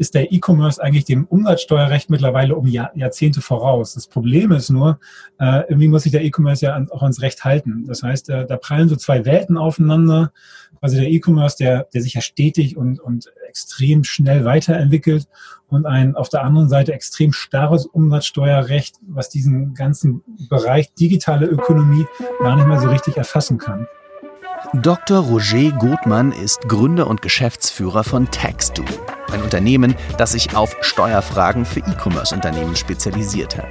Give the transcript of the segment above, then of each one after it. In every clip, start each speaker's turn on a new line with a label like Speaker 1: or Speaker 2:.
Speaker 1: ist der E-Commerce eigentlich dem Umsatzsteuerrecht mittlerweile um Jahr, Jahrzehnte voraus. Das Problem ist nur, äh, irgendwie muss sich der E-Commerce ja an, auch ans Recht halten. Das heißt, äh, da prallen so zwei Welten aufeinander. Also der E-Commerce, der, der sich ja stetig und, und extrem schnell weiterentwickelt und ein auf der anderen Seite extrem starres Umsatzsteuerrecht, was diesen ganzen Bereich digitale Ökonomie gar nicht mehr so richtig erfassen kann.
Speaker 2: Dr. Roger Gothmann ist Gründer und Geschäftsführer von TaxDo, ein Unternehmen, das sich auf Steuerfragen für E-Commerce-Unternehmen spezialisiert hat.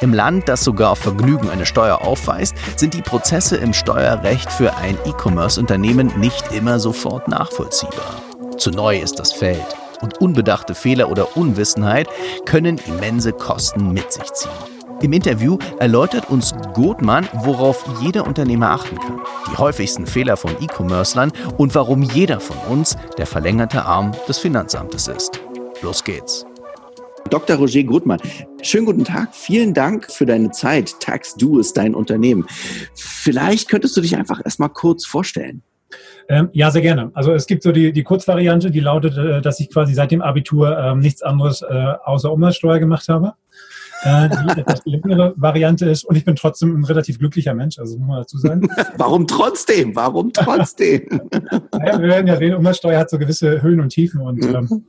Speaker 2: Im Land, das sogar auf Vergnügen eine Steuer aufweist, sind die Prozesse im Steuerrecht für ein E-Commerce-Unternehmen nicht immer sofort nachvollziehbar. Zu neu ist das Feld und unbedachte Fehler oder Unwissenheit können immense Kosten mit sich ziehen. Im Interview erläutert uns Gothmann, worauf jeder Unternehmer achten kann, die häufigsten Fehler von E-Commercern und warum jeder von uns der verlängerte Arm des Finanzamtes ist. Los geht's.
Speaker 3: Dr. Roger Gutmann, schönen guten Tag. Vielen Dank für deine Zeit. TaxDo ist dein Unternehmen. Vielleicht könntest du dich einfach erstmal kurz vorstellen.
Speaker 1: Ähm, ja, sehr gerne. Also es gibt so die, die Kurzvariante, die lautet, äh, dass ich quasi seit dem Abitur ähm, nichts anderes äh, außer Umsatzsteuer gemacht habe. Äh, die etwas längere Variante ist, und ich bin trotzdem ein relativ glücklicher Mensch, also muss man dazu sagen.
Speaker 3: Warum trotzdem? Warum trotzdem?
Speaker 1: naja, wir werden ja sehen, Umsatzsteuer hat so gewisse Höhen und Tiefen und ähm,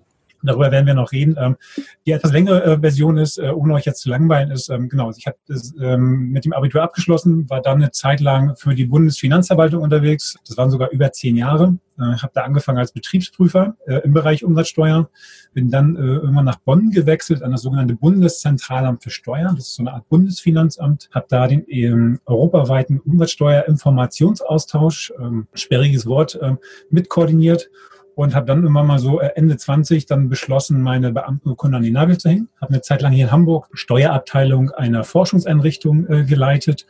Speaker 1: Darüber werden wir noch reden. Ähm, die etwas längere äh, Version ist, äh, ohne euch jetzt zu langweilen, ist, ähm, genau, ich habe ähm, mit dem Abitur abgeschlossen, war dann eine Zeit lang für die Bundesfinanzverwaltung unterwegs. Das waren sogar über zehn Jahre. Äh, habe da angefangen als Betriebsprüfer äh, im Bereich Umsatzsteuer, bin dann äh, irgendwann nach Bonn gewechselt an das sogenannte Bundeszentralamt für Steuern. Das ist so eine Art Bundesfinanzamt. Habe da den ähm, europaweiten Umsatzsteuerinformationsaustausch, ähm, sperriges Wort, ähm, mitkoordiniert und habe dann immer mal so äh, Ende 20 dann beschlossen, meine Beamtenurkunde an die Nagel zu hängen. Habe eine Zeit lang hier in Hamburg Steuerabteilung einer Forschungseinrichtung äh, geleitet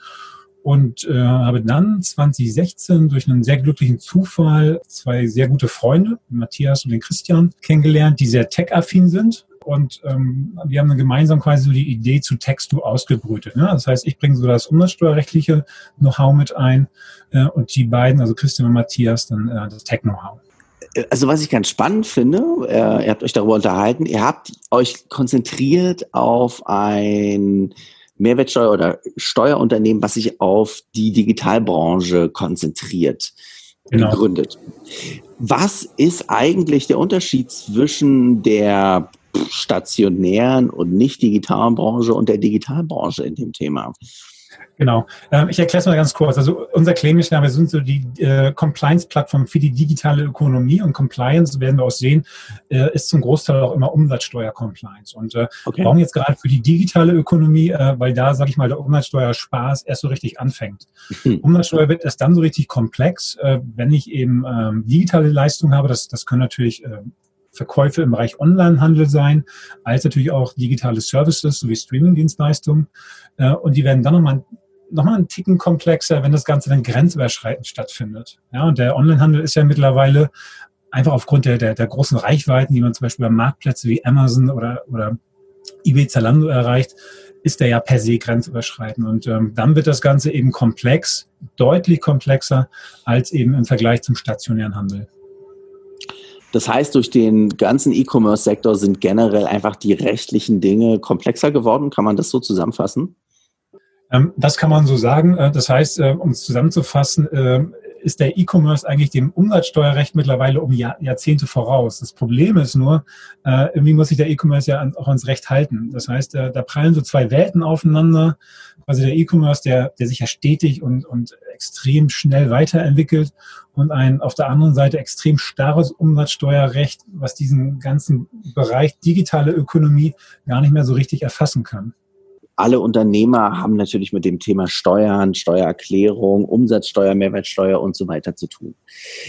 Speaker 1: und äh, habe dann 2016 durch einen sehr glücklichen Zufall zwei sehr gute Freunde, Matthias und den Christian, kennengelernt, die sehr tech-affin sind. Und ähm, wir haben dann gemeinsam quasi so die Idee zu Textu ausgebrütet. Ne? Das heißt, ich bringe so das umsatzsteuerrechtliche Know-how mit ein äh, und die beiden, also Christian und Matthias, dann äh, das Tech-Know-how
Speaker 3: also was ich ganz spannend finde, äh, ihr habt euch darüber unterhalten, ihr habt euch konzentriert auf ein Mehrwertsteuer- oder Steuerunternehmen, was sich auf die Digitalbranche konzentriert, genau. gegründet. Was ist eigentlich der Unterschied zwischen der stationären und nicht digitalen Branche und der Digitalbranche in dem Thema?
Speaker 1: Genau. Ähm, ich erkläre es mal ganz kurz. Also unser Claim ist ja, wir sind so die äh, Compliance-Plattform für die digitale Ökonomie und Compliance, werden wir auch sehen, äh, ist zum Großteil auch immer Umsatzsteuer-Compliance. Und äh, okay. warum jetzt gerade für die digitale Ökonomie? Äh, weil da, sage ich mal, der Umsatzsteuerspaß erst so richtig anfängt. Mhm. Umsatzsteuer wird erst dann so richtig komplex, äh, wenn ich eben ähm, digitale Leistungen habe. Das, das können natürlich äh, Verkäufe im Bereich Onlinehandel sein, als natürlich auch digitale Services sowie Streaming-Dienstleistungen. Äh, und die werden dann nochmal nochmal einen Ticken komplexer, wenn das Ganze dann grenzüberschreitend stattfindet. Ja, und der Onlinehandel ist ja mittlerweile einfach aufgrund der, der, der großen Reichweiten, die man zum Beispiel bei Marktplätzen wie Amazon oder, oder eBay Zalando erreicht, ist der ja per se grenzüberschreitend. Und ähm, dann wird das Ganze eben komplex, deutlich komplexer als eben im Vergleich zum stationären Handel.
Speaker 3: Das heißt, durch den ganzen E-Commerce-Sektor sind generell einfach die rechtlichen Dinge komplexer geworden. Kann man das so zusammenfassen?
Speaker 1: Ähm, das kann man so sagen. Äh, das heißt, äh, um es zusammenzufassen, äh, ist der E-Commerce eigentlich dem Umsatzsteuerrecht mittlerweile um Jahrzehnte voraus. Das Problem ist nur, irgendwie muss sich der E-Commerce ja auch ans Recht halten. Das heißt, da prallen so zwei Welten aufeinander. Also der E-Commerce, der, der sich ja stetig und, und extrem schnell weiterentwickelt und ein auf der anderen Seite extrem starres Umsatzsteuerrecht, was diesen ganzen Bereich digitale Ökonomie gar nicht mehr so richtig erfassen kann
Speaker 3: alle Unternehmer haben natürlich mit dem Thema Steuern, Steuererklärung, Umsatzsteuer, Mehrwertsteuer und so weiter zu tun.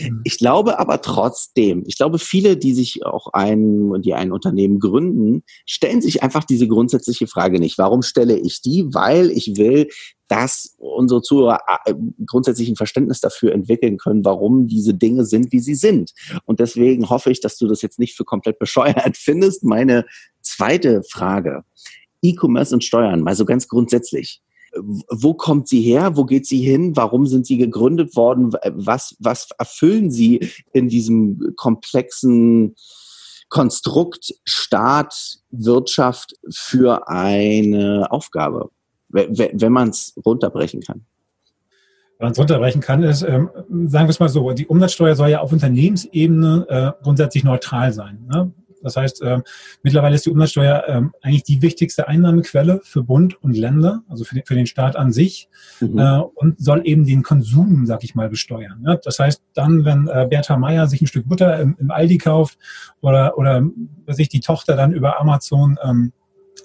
Speaker 3: Mhm. Ich glaube aber trotzdem, ich glaube, viele, die sich auch ein, die ein Unternehmen gründen, stellen sich einfach diese grundsätzliche Frage nicht. Warum stelle ich die? Weil ich will, dass unsere Zuhörer äh, grundsätzlich ein Verständnis dafür entwickeln können, warum diese Dinge sind, wie sie sind. Und deswegen hoffe ich, dass du das jetzt nicht für komplett bescheuert findest. Meine zweite Frage. E-Commerce und Steuern, mal so ganz grundsätzlich. Wo kommt sie her? Wo geht sie hin? Warum sind sie gegründet worden? Was, was erfüllen sie in diesem komplexen Konstrukt Staat, Wirtschaft für eine Aufgabe, wenn man es runterbrechen kann?
Speaker 1: Wenn man es runterbrechen kann, ist, ähm, sagen wir es mal so, die Umsatzsteuer soll ja auf Unternehmensebene äh, grundsätzlich neutral sein. Ne? Das heißt, äh, mittlerweile ist die Umsatzsteuer äh, eigentlich die wichtigste Einnahmequelle für Bund und Länder, also für den, für den Staat an sich, mhm. äh, und soll eben den Konsum, sag ich mal, besteuern. Ja? Das heißt, dann, wenn äh, Bertha Meier sich ein Stück Butter im, im Aldi kauft oder, oder sich die Tochter dann über Amazon ähm,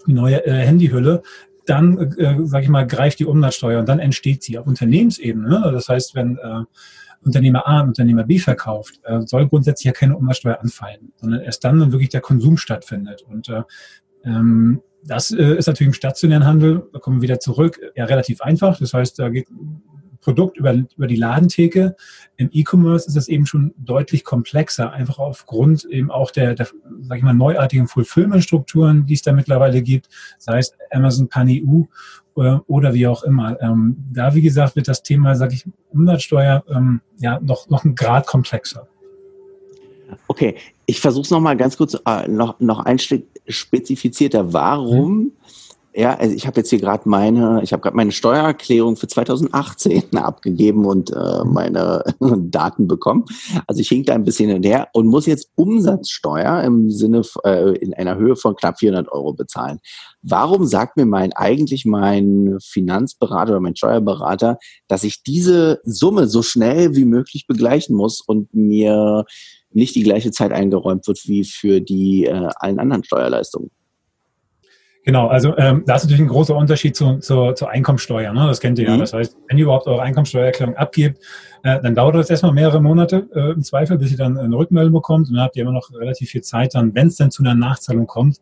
Speaker 1: die neue äh, Handyhülle, dann, äh, sage ich mal, greift die Umsatzsteuer und dann entsteht sie auf Unternehmensebene. Ne? Das heißt, wenn äh, Unternehmer A und Unternehmer B verkauft, äh, soll grundsätzlich ja keine Umsatzsteuer anfallen, sondern erst dann, wenn wirklich der Konsum stattfindet. Und äh, ähm, das äh, ist natürlich im stationären Handel, da kommen wir wieder zurück, ja relativ einfach. Das heißt, da geht Produkt über, über die Ladentheke. Im E-Commerce ist es eben schon deutlich komplexer, einfach aufgrund eben auch der, der sag ich mal, neuartigen Fulfillment-Strukturen, die es da mittlerweile gibt, sei es Amazon Pan EU äh, oder wie auch immer. Ähm, da, wie gesagt, wird das Thema, sage ich, Umsatzsteuer ähm, ja noch, noch ein Grad komplexer.
Speaker 3: Okay, ich versuche es nochmal ganz kurz, äh, noch, noch ein Stück spezifizierter. Warum mhm. Ja, also ich habe jetzt hier gerade meine, ich habe gerade meine Steuererklärung für 2018 abgegeben und äh, meine Daten bekommen. Also ich hink da ein bisschen hinterher und muss jetzt Umsatzsteuer im Sinne äh, in einer Höhe von knapp 400 Euro bezahlen. Warum sagt mir mein eigentlich mein Finanzberater oder mein Steuerberater, dass ich diese Summe so schnell wie möglich begleichen muss und mir nicht die gleiche Zeit eingeräumt wird wie für die äh, allen anderen Steuerleistungen?
Speaker 1: Genau, also ähm, da ist natürlich ein großer Unterschied zu, zu, zur Einkommensteuer. Ne? Das kennt ihr ja. Mhm. Das heißt, wenn ihr überhaupt eure Einkommensteuererklärung abgibt, äh, dann dauert das erstmal mehrere Monate äh, im Zweifel, bis ihr dann eine Rückmeldung bekommt. Und dann habt ihr immer noch relativ viel Zeit, dann, wenn es dann zu einer Nachzahlung kommt,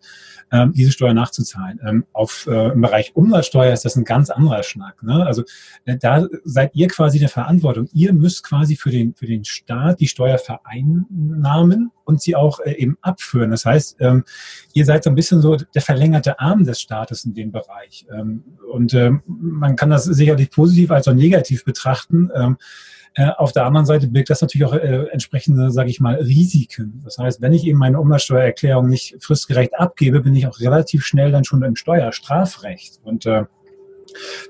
Speaker 1: ähm, diese Steuer nachzuzahlen. Ähm, auf, äh, Im Bereich Umsatzsteuer ist das ein ganz anderer Schnack. Ne? Also äh, da seid ihr quasi der Verantwortung. Ihr müsst quasi für den, für den Staat die Steuer vereinnahmen und sie auch äh, eben abführen. Das heißt, ähm, ihr seid so ein bisschen so der verlängerte Arm des Staates in dem Bereich. Ähm, und ähm, man kann das sicherlich positiv als auch negativ betrachten. Äh, auf der anderen Seite birgt das natürlich auch äh, entsprechende, sage ich mal, Risiken. Das heißt, wenn ich eben meine Umsatzsteuererklärung nicht fristgerecht abgebe, bin ich auch relativ schnell dann schon im Steuerstrafrecht. Und äh,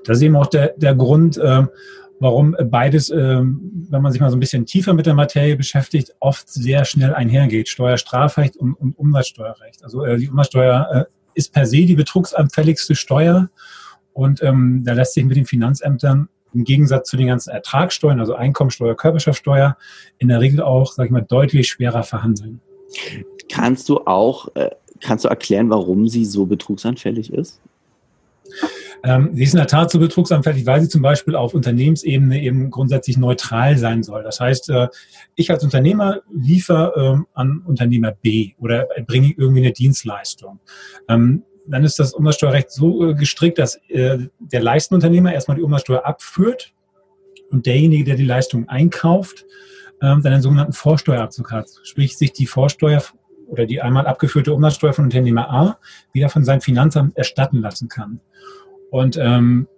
Speaker 1: das ist eben auch der, der Grund, äh, warum beides, ähm, wenn man sich mal so ein bisschen tiefer mit der Materie beschäftigt, oft sehr schnell einhergeht. Steuerstrafrecht und, und Umsatzsteuerrecht. Also äh, die Umsatzsteuer äh, ist per se die betrugsanfälligste Steuer und ähm, da lässt sich mit den Finanzämtern im Gegensatz zu den ganzen Ertragssteuern, also Einkommensteuer, Körperschaftsteuer, in der Regel auch, sag ich mal, deutlich schwerer verhandeln.
Speaker 3: Kannst du auch, äh, kannst du erklären, warum sie so betrugsanfällig ist?
Speaker 1: Ähm, sie ist in der Tat so betrugsanfällig, weil sie zum Beispiel auf Unternehmensebene eben grundsätzlich neutral sein soll. Das heißt, äh, ich als Unternehmer liefere ähm, an Unternehmer B oder bringe irgendwie eine Dienstleistung. Ähm, dann ist das Umsatzsteuerrecht so äh, gestrickt, dass äh, der Leistenunternehmer erstmal die Umsatzsteuer abführt und derjenige, der die Leistung einkauft, ähm, dann einen sogenannten Vorsteuerabzug hat. Sprich, sich die Vorsteuer oder die einmal abgeführte Umsatzsteuer von Unternehmer A wieder von seinem Finanzamt erstatten lassen kann. Und ähm,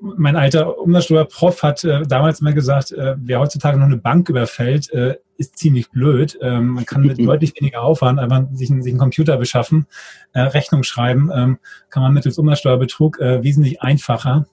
Speaker 1: mein alter Umsatzsteuerprof hat äh, damals mal gesagt, äh, wer heutzutage noch eine Bank überfällt, äh, ist ziemlich blöd. Ähm, man kann mit deutlich weniger Aufwand einfach sich, sich einen Computer beschaffen, äh, Rechnung schreiben, ähm, kann man mittels Umsatzsteuerbetrug äh, wesentlich einfacher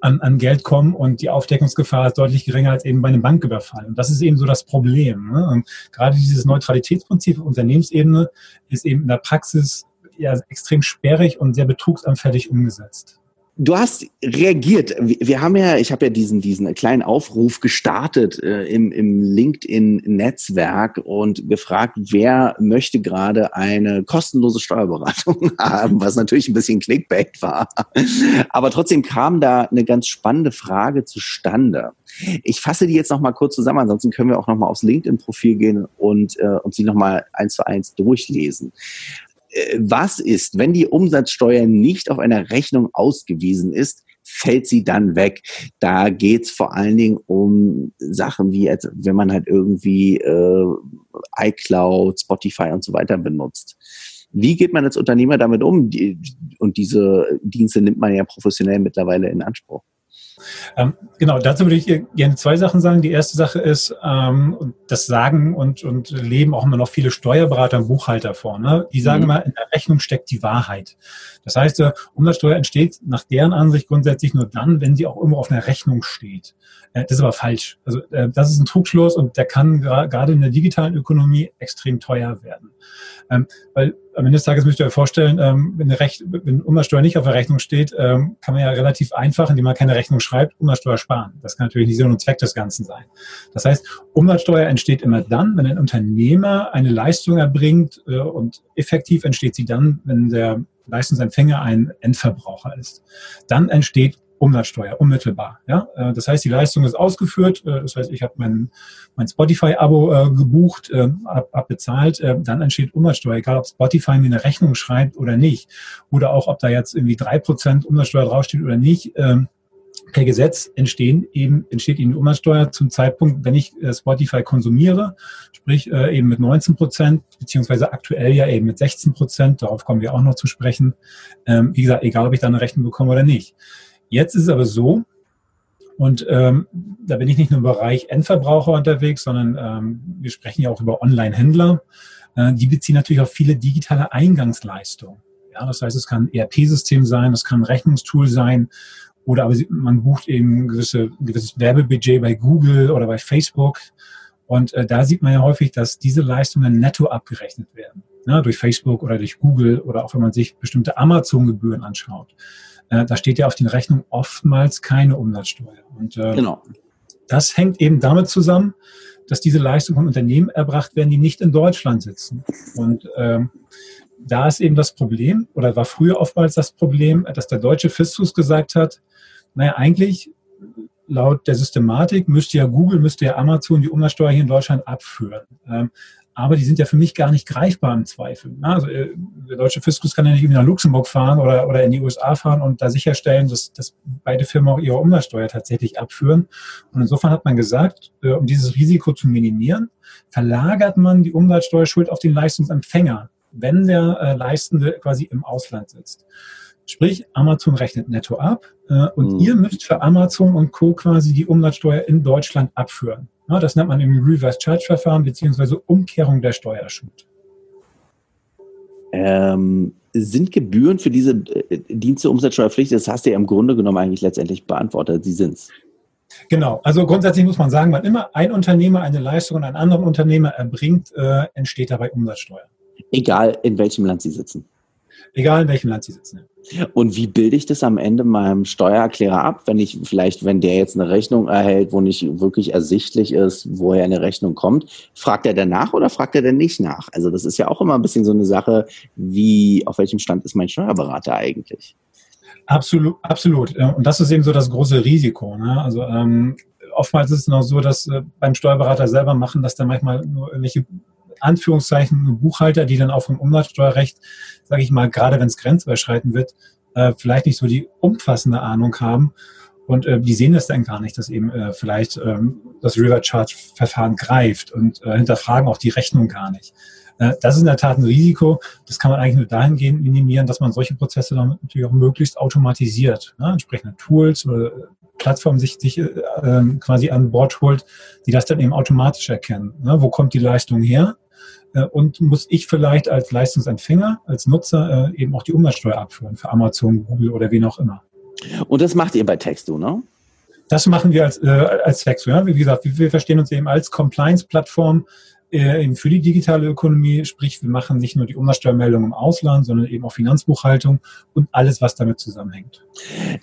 Speaker 1: an, an Geld kommen und die Aufdeckungsgefahr ist deutlich geringer als eben bei einem Banküberfall. Und das ist eben so das Problem. Ne? Und gerade dieses Neutralitätsprinzip auf Unternehmensebene ist eben in der Praxis ja extrem sperrig und sehr betrugsanfällig umgesetzt.
Speaker 3: Du hast reagiert. Wir haben ja, ich habe ja diesen, diesen kleinen Aufruf gestartet äh, im, im LinkedIn-Netzwerk und gefragt, wer möchte gerade eine kostenlose Steuerberatung haben, was natürlich ein bisschen Clickbait war. Aber trotzdem kam da eine ganz spannende Frage zustande. Ich fasse die jetzt noch mal kurz zusammen, ansonsten können wir auch noch mal aufs LinkedIn-Profil gehen und, äh, und sie noch mal eins zu eins durchlesen. Äh, was ist, wenn die Umsatzsteuer nicht auf einer Rechnung ausgewiesen ist, fällt sie dann weg. Da geht's vor allen Dingen um Sachen wie, als wenn man halt irgendwie äh, iCloud, Spotify und so weiter benutzt. Wie geht man als Unternehmer damit um? Und diese Dienste nimmt man ja professionell mittlerweile in Anspruch.
Speaker 1: Ähm, genau, dazu würde ich gerne zwei Sachen sagen. Die erste Sache ist, ähm, das sagen und, und leben auch immer noch viele Steuerberater und Buchhalter vor. Ne? Die sagen mhm. immer, in der Rechnung steckt die Wahrheit. Das heißt, äh, Umsatzsteuer entsteht nach deren Ansicht grundsätzlich nur dann, wenn sie auch irgendwo auf einer Rechnung steht. Äh, das ist aber falsch. Also äh, das ist ein Trugschluss und der kann gerade in der digitalen Ökonomie extrem teuer werden. Ähm, weil am Ende des Tages müsst ihr euch vorstellen, ähm, wenn, eine Rech wenn Umsatzsteuer nicht auf der Rechnung steht, ähm, kann man ja relativ einfach, indem man keine Rechnung schreibt, Umsatzsteuer sparen. Das kann natürlich nicht Sinn und Zweck des Ganzen sein. Das heißt, Umsatzsteuer entsteht immer dann, wenn ein Unternehmer eine Leistung erbringt äh, und effektiv entsteht sie dann, wenn der Leistungsempfänger ein Endverbraucher ist. Dann entsteht Umsatzsteuer, unmittelbar. Ja? Äh, das heißt, die Leistung ist ausgeführt, äh, das heißt, ich habe mein, mein Spotify-Abo äh, gebucht, abbezahlt, dann entsteht Umsatzsteuer, egal ob Spotify mir eine Rechnung schreibt oder nicht. Oder auch, ob da jetzt irgendwie drei Prozent Umsatzsteuer draufsteht oder nicht. Ähm, per Gesetz entstehen eben, entsteht eben die Umsatzsteuer zum Zeitpunkt, wenn ich Spotify konsumiere, sprich eben mit 19 Prozent, beziehungsweise aktuell ja eben mit 16 Prozent, darauf kommen wir auch noch zu sprechen. Ähm, wie gesagt, egal ob ich da eine Rechnung bekomme oder nicht. Jetzt ist es aber so, und ähm, da bin ich nicht nur im Bereich Endverbraucher unterwegs, sondern ähm, wir sprechen ja auch über Online-Händler. Äh, die beziehen natürlich auch viele digitale Eingangsleistungen. Ja, das heißt, es kann ein ERP-System sein, es kann ein Rechnungstool sein oder aber man bucht eben gewisse, gewisses Werbebudget bei Google oder bei Facebook. Und äh, da sieht man ja häufig, dass diese Leistungen netto abgerechnet werden. Ja, durch Facebook oder durch Google oder auch wenn man sich bestimmte Amazon-Gebühren anschaut äh, da steht ja auf den Rechnungen oftmals keine Umsatzsteuer. Und äh, genau. das hängt eben damit zusammen, dass diese Leistungen von Unternehmen erbracht werden, die nicht in Deutschland sitzen. Und ähm, da ist eben das Problem, oder war früher oftmals das Problem, dass der deutsche Fiskus gesagt hat, naja, eigentlich laut der Systematik müsste ja Google, müsste ja Amazon die Umsatzsteuer hier in Deutschland abführen. Ähm, aber die sind ja für mich gar nicht greifbar im Zweifel. Also äh, der deutsche Fiskus kann ja nicht nach Luxemburg fahren oder, oder in die USA fahren und da sicherstellen, dass, dass beide Firmen auch ihre Umsatzsteuer tatsächlich abführen. Und insofern hat man gesagt, äh, um dieses Risiko zu minimieren, verlagert man die Umsatzsteuerschuld auf den Leistungsempfänger, wenn der äh, Leistende quasi im Ausland sitzt. Sprich, Amazon rechnet netto ab und mhm. ihr müsst für Amazon und Co. quasi die Umsatzsteuer in Deutschland abführen. Ja, das nennt man im Reverse Charge Verfahren beziehungsweise Umkehrung der Steuerschuld.
Speaker 3: Ähm, sind Gebühren für diese äh, Dienste umsatzsteuerpflichtig? Das hast du ja im Grunde genommen eigentlich letztendlich beantwortet. Sie sind es.
Speaker 1: Genau, also grundsätzlich muss man sagen, wann immer ein Unternehmer eine Leistung an einen anderen Unternehmer erbringt, äh, entsteht dabei Umsatzsteuer.
Speaker 3: Egal in welchem Land Sie sitzen.
Speaker 1: Egal in welchem Land Sie sitzen.
Speaker 3: Und wie bilde ich das am Ende meinem Steuererklärer ab, wenn ich vielleicht, wenn der jetzt eine Rechnung erhält, wo nicht wirklich ersichtlich ist, woher eine Rechnung kommt, fragt er danach oder fragt er denn nicht nach? Also das ist ja auch immer ein bisschen so eine Sache, wie, auf welchem Stand ist mein Steuerberater eigentlich?
Speaker 1: Absolut, absolut. Und das ist eben so das große Risiko. Ne? Also ähm, oftmals ist es noch so, dass äh, beim Steuerberater selber machen, dass da manchmal nur irgendwelche Anführungszeichen Buchhalter, die dann auch vom Umsatzsteuerrecht, sage ich mal, gerade wenn es grenzüberschreitend wird, äh, vielleicht nicht so die umfassende Ahnung haben. Und äh, die sehen das dann gar nicht, dass eben äh, vielleicht ähm, das River Charge Verfahren greift und äh, hinterfragen auch die Rechnung gar nicht. Äh, das ist in der Tat ein Risiko. Das kann man eigentlich nur dahingehend minimieren, dass man solche Prozesse dann natürlich auch möglichst automatisiert, ne? entsprechende Tools oder Plattform sich, sich äh, ähm, quasi an Bord holt, die das dann eben automatisch erkennen. Ne? Wo kommt die Leistung her? Äh, und muss ich vielleicht als Leistungsempfänger, als Nutzer äh, eben auch die Umsatzsteuer abführen für Amazon, Google oder wen auch immer.
Speaker 3: Und das macht ihr bei Texto, ne?
Speaker 1: Das machen wir als, äh, als Texto. Ja? Wie gesagt, wir verstehen uns eben als Compliance-Plattform, eben für die digitale Ökonomie, sprich wir machen nicht nur die Umsatzsteuermeldung im Ausland, sondern eben auch Finanzbuchhaltung und alles, was damit zusammenhängt.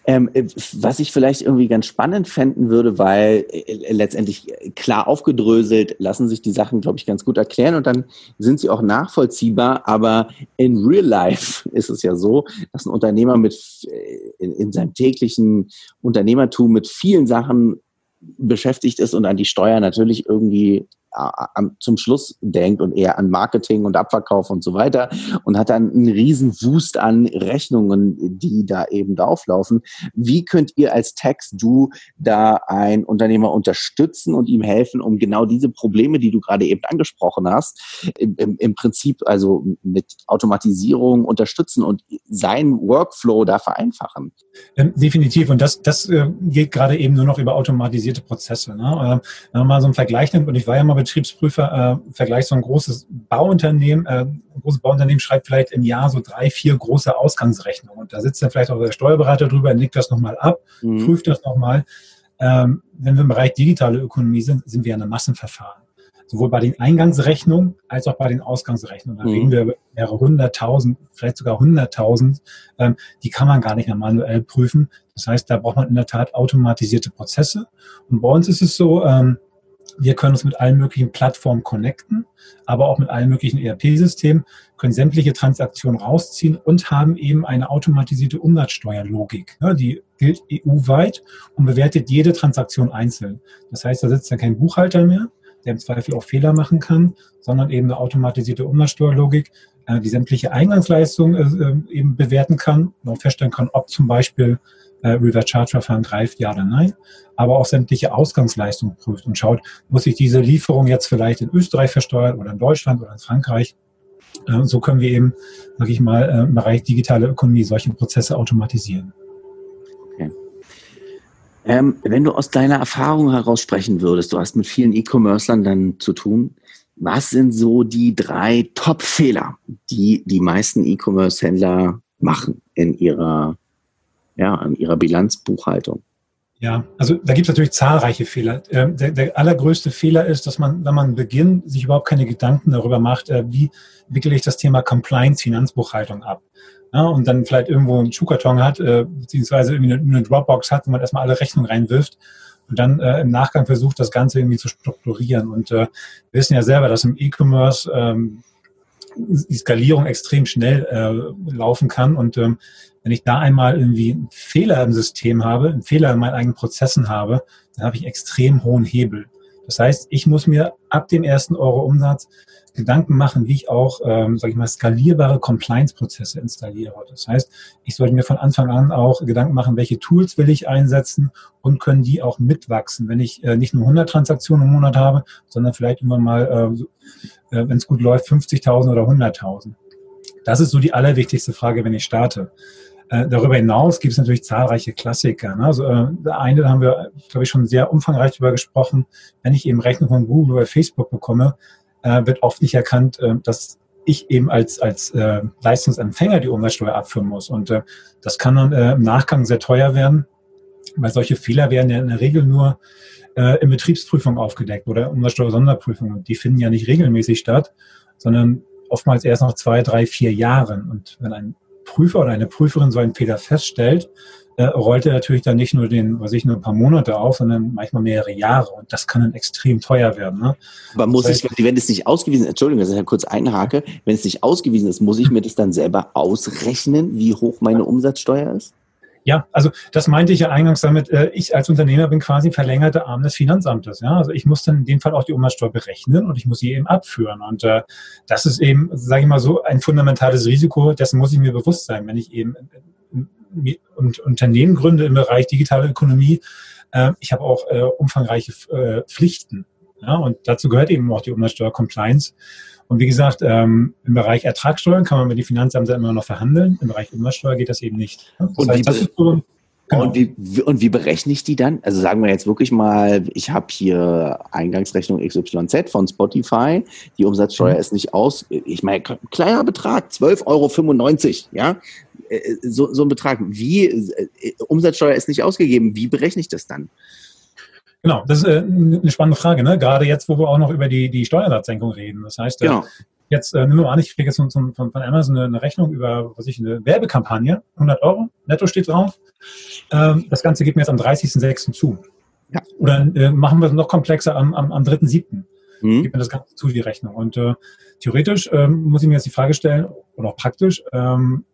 Speaker 3: Ähm, äh, was ich vielleicht irgendwie ganz spannend fänden würde, weil äh, letztendlich klar aufgedröselt lassen sich die Sachen, glaube ich, ganz gut erklären und dann sind sie auch nachvollziehbar, aber in real life ist es ja so, dass ein Unternehmer mit äh, in, in seinem täglichen Unternehmertum mit vielen Sachen beschäftigt ist und an die Steuer natürlich irgendwie äh, zum Schluss denkt und eher an Marketing und Abverkauf und so weiter und hat dann einen riesen Wust an Rechnungen, die da eben auflaufen. Wie könnt ihr als Text du da ein Unternehmer unterstützen und ihm helfen, um genau diese Probleme, die du gerade eben angesprochen hast, im, im, im Prinzip also mit Automatisierung unterstützen und seinen Workflow da vereinfachen?
Speaker 1: Ähm, definitiv. Und das, das äh, geht gerade eben nur noch über automatisierte Prozesse. Ne? Äh, man mal so einen Vergleich nimmt, und ich war ja mal Betriebsprüfer, äh, Vergleich so ein großes Bauunternehmen, äh, ein großes Bauunternehmen schreibt vielleicht im Jahr so drei, vier große Ausgangsrechnungen. Und da sitzt dann vielleicht auch der Steuerberater drüber, nickt das nochmal ab, mhm. prüft das nochmal. Ähm, wenn wir im Bereich digitale Ökonomie sind, sind wir in einem Massenverfahren sowohl bei den Eingangsrechnungen als auch bei den Ausgangsrechnungen. Da mhm. reden wir mehrere hunderttausend, vielleicht sogar hunderttausend. Ähm, die kann man gar nicht mehr manuell prüfen. Das heißt, da braucht man in der Tat automatisierte Prozesse. Und bei uns ist es so, ähm, wir können uns mit allen möglichen Plattformen connecten, aber auch mit allen möglichen ERP-Systemen, können sämtliche Transaktionen rausziehen und haben eben eine automatisierte Umsatzsteuerlogik. Ja, die gilt EU-weit und bewertet jede Transaktion einzeln. Das heißt, da sitzt ja kein Buchhalter mehr, der im Zweifel auch Fehler machen kann, sondern eben eine automatisierte Umsatzsteuerlogik, äh, die sämtliche Eingangsleistung äh, äh, eben bewerten kann und auch feststellen kann, ob zum Beispiel äh, Reverse Charge Verfahren greift, ja oder nein, aber auch sämtliche Ausgangsleistungen prüft und schaut, muss ich diese Lieferung jetzt vielleicht in Österreich versteuern oder in Deutschland oder in Frankreich. Äh, so können wir eben, sage ich mal, äh, im Bereich digitale Ökonomie solche Prozesse automatisieren.
Speaker 3: Ähm, wenn du aus deiner Erfahrung heraus sprechen würdest, du hast mit vielen E-Commercern dann zu tun, was sind so die drei Top-Fehler, die die meisten E-Commerce-Händler machen in ihrer, ja, in ihrer Bilanzbuchhaltung?
Speaker 1: Ja, also da gibt es natürlich zahlreiche Fehler. Ähm, der, der, allergrößte Fehler ist, dass man, wenn man beginnt, sich überhaupt keine Gedanken darüber macht, äh, wie wickele ich das Thema Compliance Finanzbuchhaltung ab ja, und dann vielleicht irgendwo einen Schuhkarton hat, äh, beziehungsweise irgendwie eine, eine, Dropbox hat, wo man erstmal alle Rechnungen reinwirft und dann äh, im Nachgang versucht, das Ganze irgendwie zu strukturieren. Und äh, wir wissen ja selber, dass im E-Commerce ähm, die Skalierung extrem schnell äh, laufen kann. Und ähm, wenn ich da einmal irgendwie einen Fehler im System habe, einen Fehler in meinen eigenen Prozessen habe, dann habe ich extrem hohen Hebel. Das heißt, ich muss mir ab dem ersten Euro Umsatz Gedanken machen, wie ich auch, ähm, sage ich mal, skalierbare Compliance-Prozesse installiere. Das heißt, ich sollte mir von Anfang an auch Gedanken machen, welche Tools will ich einsetzen und können die auch mitwachsen, wenn ich äh, nicht nur 100 Transaktionen im Monat habe, sondern vielleicht immer mal, äh, äh, wenn es gut läuft, 50.000 oder 100.000. Das ist so die allerwichtigste Frage, wenn ich starte. Äh, darüber hinaus gibt es natürlich zahlreiche Klassiker. Ne? Also, äh, eine, da haben wir, glaube ich, schon sehr umfangreich darüber gesprochen. Wenn ich eben Rechnung von Google oder Facebook bekomme, äh, wird oft nicht erkannt, äh, dass ich eben als, als äh, Leistungsempfänger die Umsatzsteuer abführen muss. Und äh, das kann dann äh, im Nachgang sehr teuer werden, weil solche Fehler werden ja in der Regel nur äh, in Betriebsprüfung aufgedeckt oder Umsatzsteuer-Sonderprüfung. Und die finden ja nicht regelmäßig statt, sondern oftmals erst nach zwei, drei, vier Jahren. Und wenn ein Prüfer oder eine Prüferin so einen Fehler feststellt, äh, rollt er natürlich dann nicht nur den, was ich, nur ein paar Monate auf, sondern manchmal mehrere Jahre. Und das kann dann extrem teuer werden. Ne?
Speaker 3: Aber muss das heißt, ich, wenn es nicht ausgewiesen ist, Entschuldigung, dass ich ja kurz einhake, wenn es nicht ausgewiesen ist, muss ich mir das dann selber ausrechnen, wie hoch meine Umsatzsteuer ist?
Speaker 1: Ja, also das meinte ich ja eingangs damit, äh, ich als Unternehmer bin quasi verlängerte Arm des Finanzamtes. Ja? Also ich muss dann in dem Fall auch die Umsatzsteuer berechnen und ich muss sie eben abführen. Und äh, das ist eben, sage ich mal so, ein fundamentales Risiko, dessen muss ich mir bewusst sein, wenn ich eben und Unternehmen gründe im Bereich digitale Ökonomie. Äh, ich habe auch äh, umfangreiche äh, Pflichten. Ja, und dazu gehört eben auch die Umsatzsteuer-Compliance. Und wie gesagt, ähm, im Bereich Ertragssteuern kann man mit den Finanzämtern immer noch verhandeln. Im Bereich Umsatzsteuer geht das eben nicht.
Speaker 3: Das und, heißt, wie, so, genau. und, wie, und wie berechne ich die dann? Also sagen wir jetzt wirklich mal, ich habe hier Eingangsrechnung XYZ von Spotify, die Umsatzsteuer mhm. ist nicht aus, ich meine, kleiner Betrag, 12,95 Euro, ja, äh, so, so ein Betrag. Wie, äh, Umsatzsteuer ist nicht ausgegeben, wie berechne ich das dann?
Speaker 1: Genau, das ist äh, eine spannende Frage, ne? gerade jetzt, wo wir auch noch über die, die Steuersatzsenkung reden. Das heißt, genau. Jetzt äh, nehmen wir mal an, ich kriege jetzt von, von, von Amazon eine, eine, Rechnung über, was ich, eine Werbekampagne, 100 Euro, netto steht drauf. Ähm, das Ganze geht mir jetzt am 30.06. zu. Ja. Oder äh, machen wir es noch komplexer am, am, am 3.07. Mhm. Gibt mir das Ganze zu, die Rechnung. Und äh, theoretisch ähm, muss ich mir jetzt die Frage stellen, oder auch praktisch, ähm,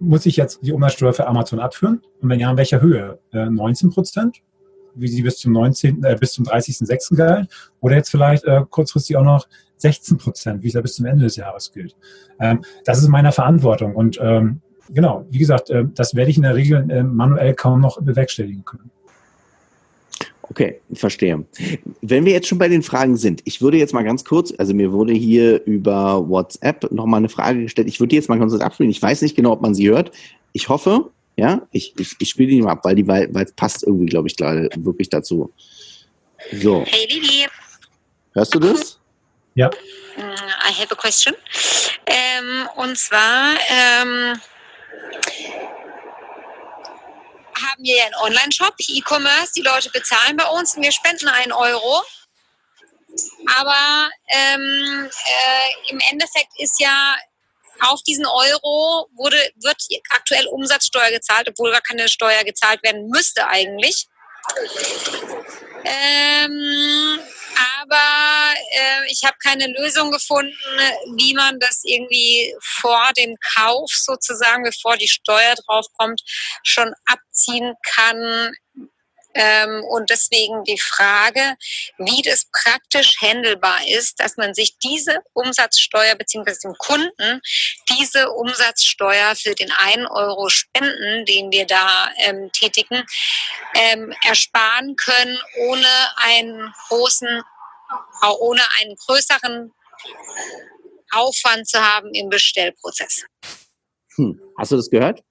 Speaker 1: muss ich jetzt die Umsatzsteuer für Amazon abführen? Und wenn ja, in welcher Höhe? 19 äh, Prozent? Wie sie bis zum 19., äh, bis zum 30.06. galt, oder jetzt vielleicht äh, kurzfristig auch noch 16 Prozent, wie es ja bis zum Ende des Jahres gilt. Ähm, das ist meiner Verantwortung und ähm, genau, wie gesagt, äh, das werde ich in der Regel äh, manuell kaum noch bewerkstelligen können.
Speaker 3: Okay, verstehe. Wenn wir jetzt schon bei den Fragen sind, ich würde jetzt mal ganz kurz, also mir wurde hier über WhatsApp nochmal eine Frage gestellt. Ich würde die jetzt mal kurz abspielen. Ich weiß nicht genau, ob man sie hört. Ich hoffe, ja, ich, ich, ich spiele die mal ab, weil die, weil, weil es passt irgendwie, glaube ich, gerade wirklich dazu. So. Hey Vivi. Hörst du das?
Speaker 1: Ja.
Speaker 4: I have a question. Ähm, und zwar ähm, haben wir ja einen Online-Shop, E-Commerce, die Leute bezahlen bei uns und wir spenden einen Euro. Aber ähm, äh, im Endeffekt ist ja auf diesen Euro wurde, wird aktuell Umsatzsteuer gezahlt, obwohl gar keine Steuer gezahlt werden müsste eigentlich. Ähm, aber äh, ich habe keine Lösung gefunden, wie man das irgendwie vor dem Kauf sozusagen, bevor die Steuer drauf kommt, schon abziehen kann, und deswegen die Frage, wie das praktisch handelbar ist, dass man sich diese Umsatzsteuer beziehungsweise dem Kunden diese Umsatzsteuer für den einen Euro Spenden, den wir da ähm, tätigen, ähm, ersparen können, ohne einen großen, auch ohne einen größeren Aufwand zu haben im Bestellprozess.
Speaker 3: Hm. Hast du das gehört?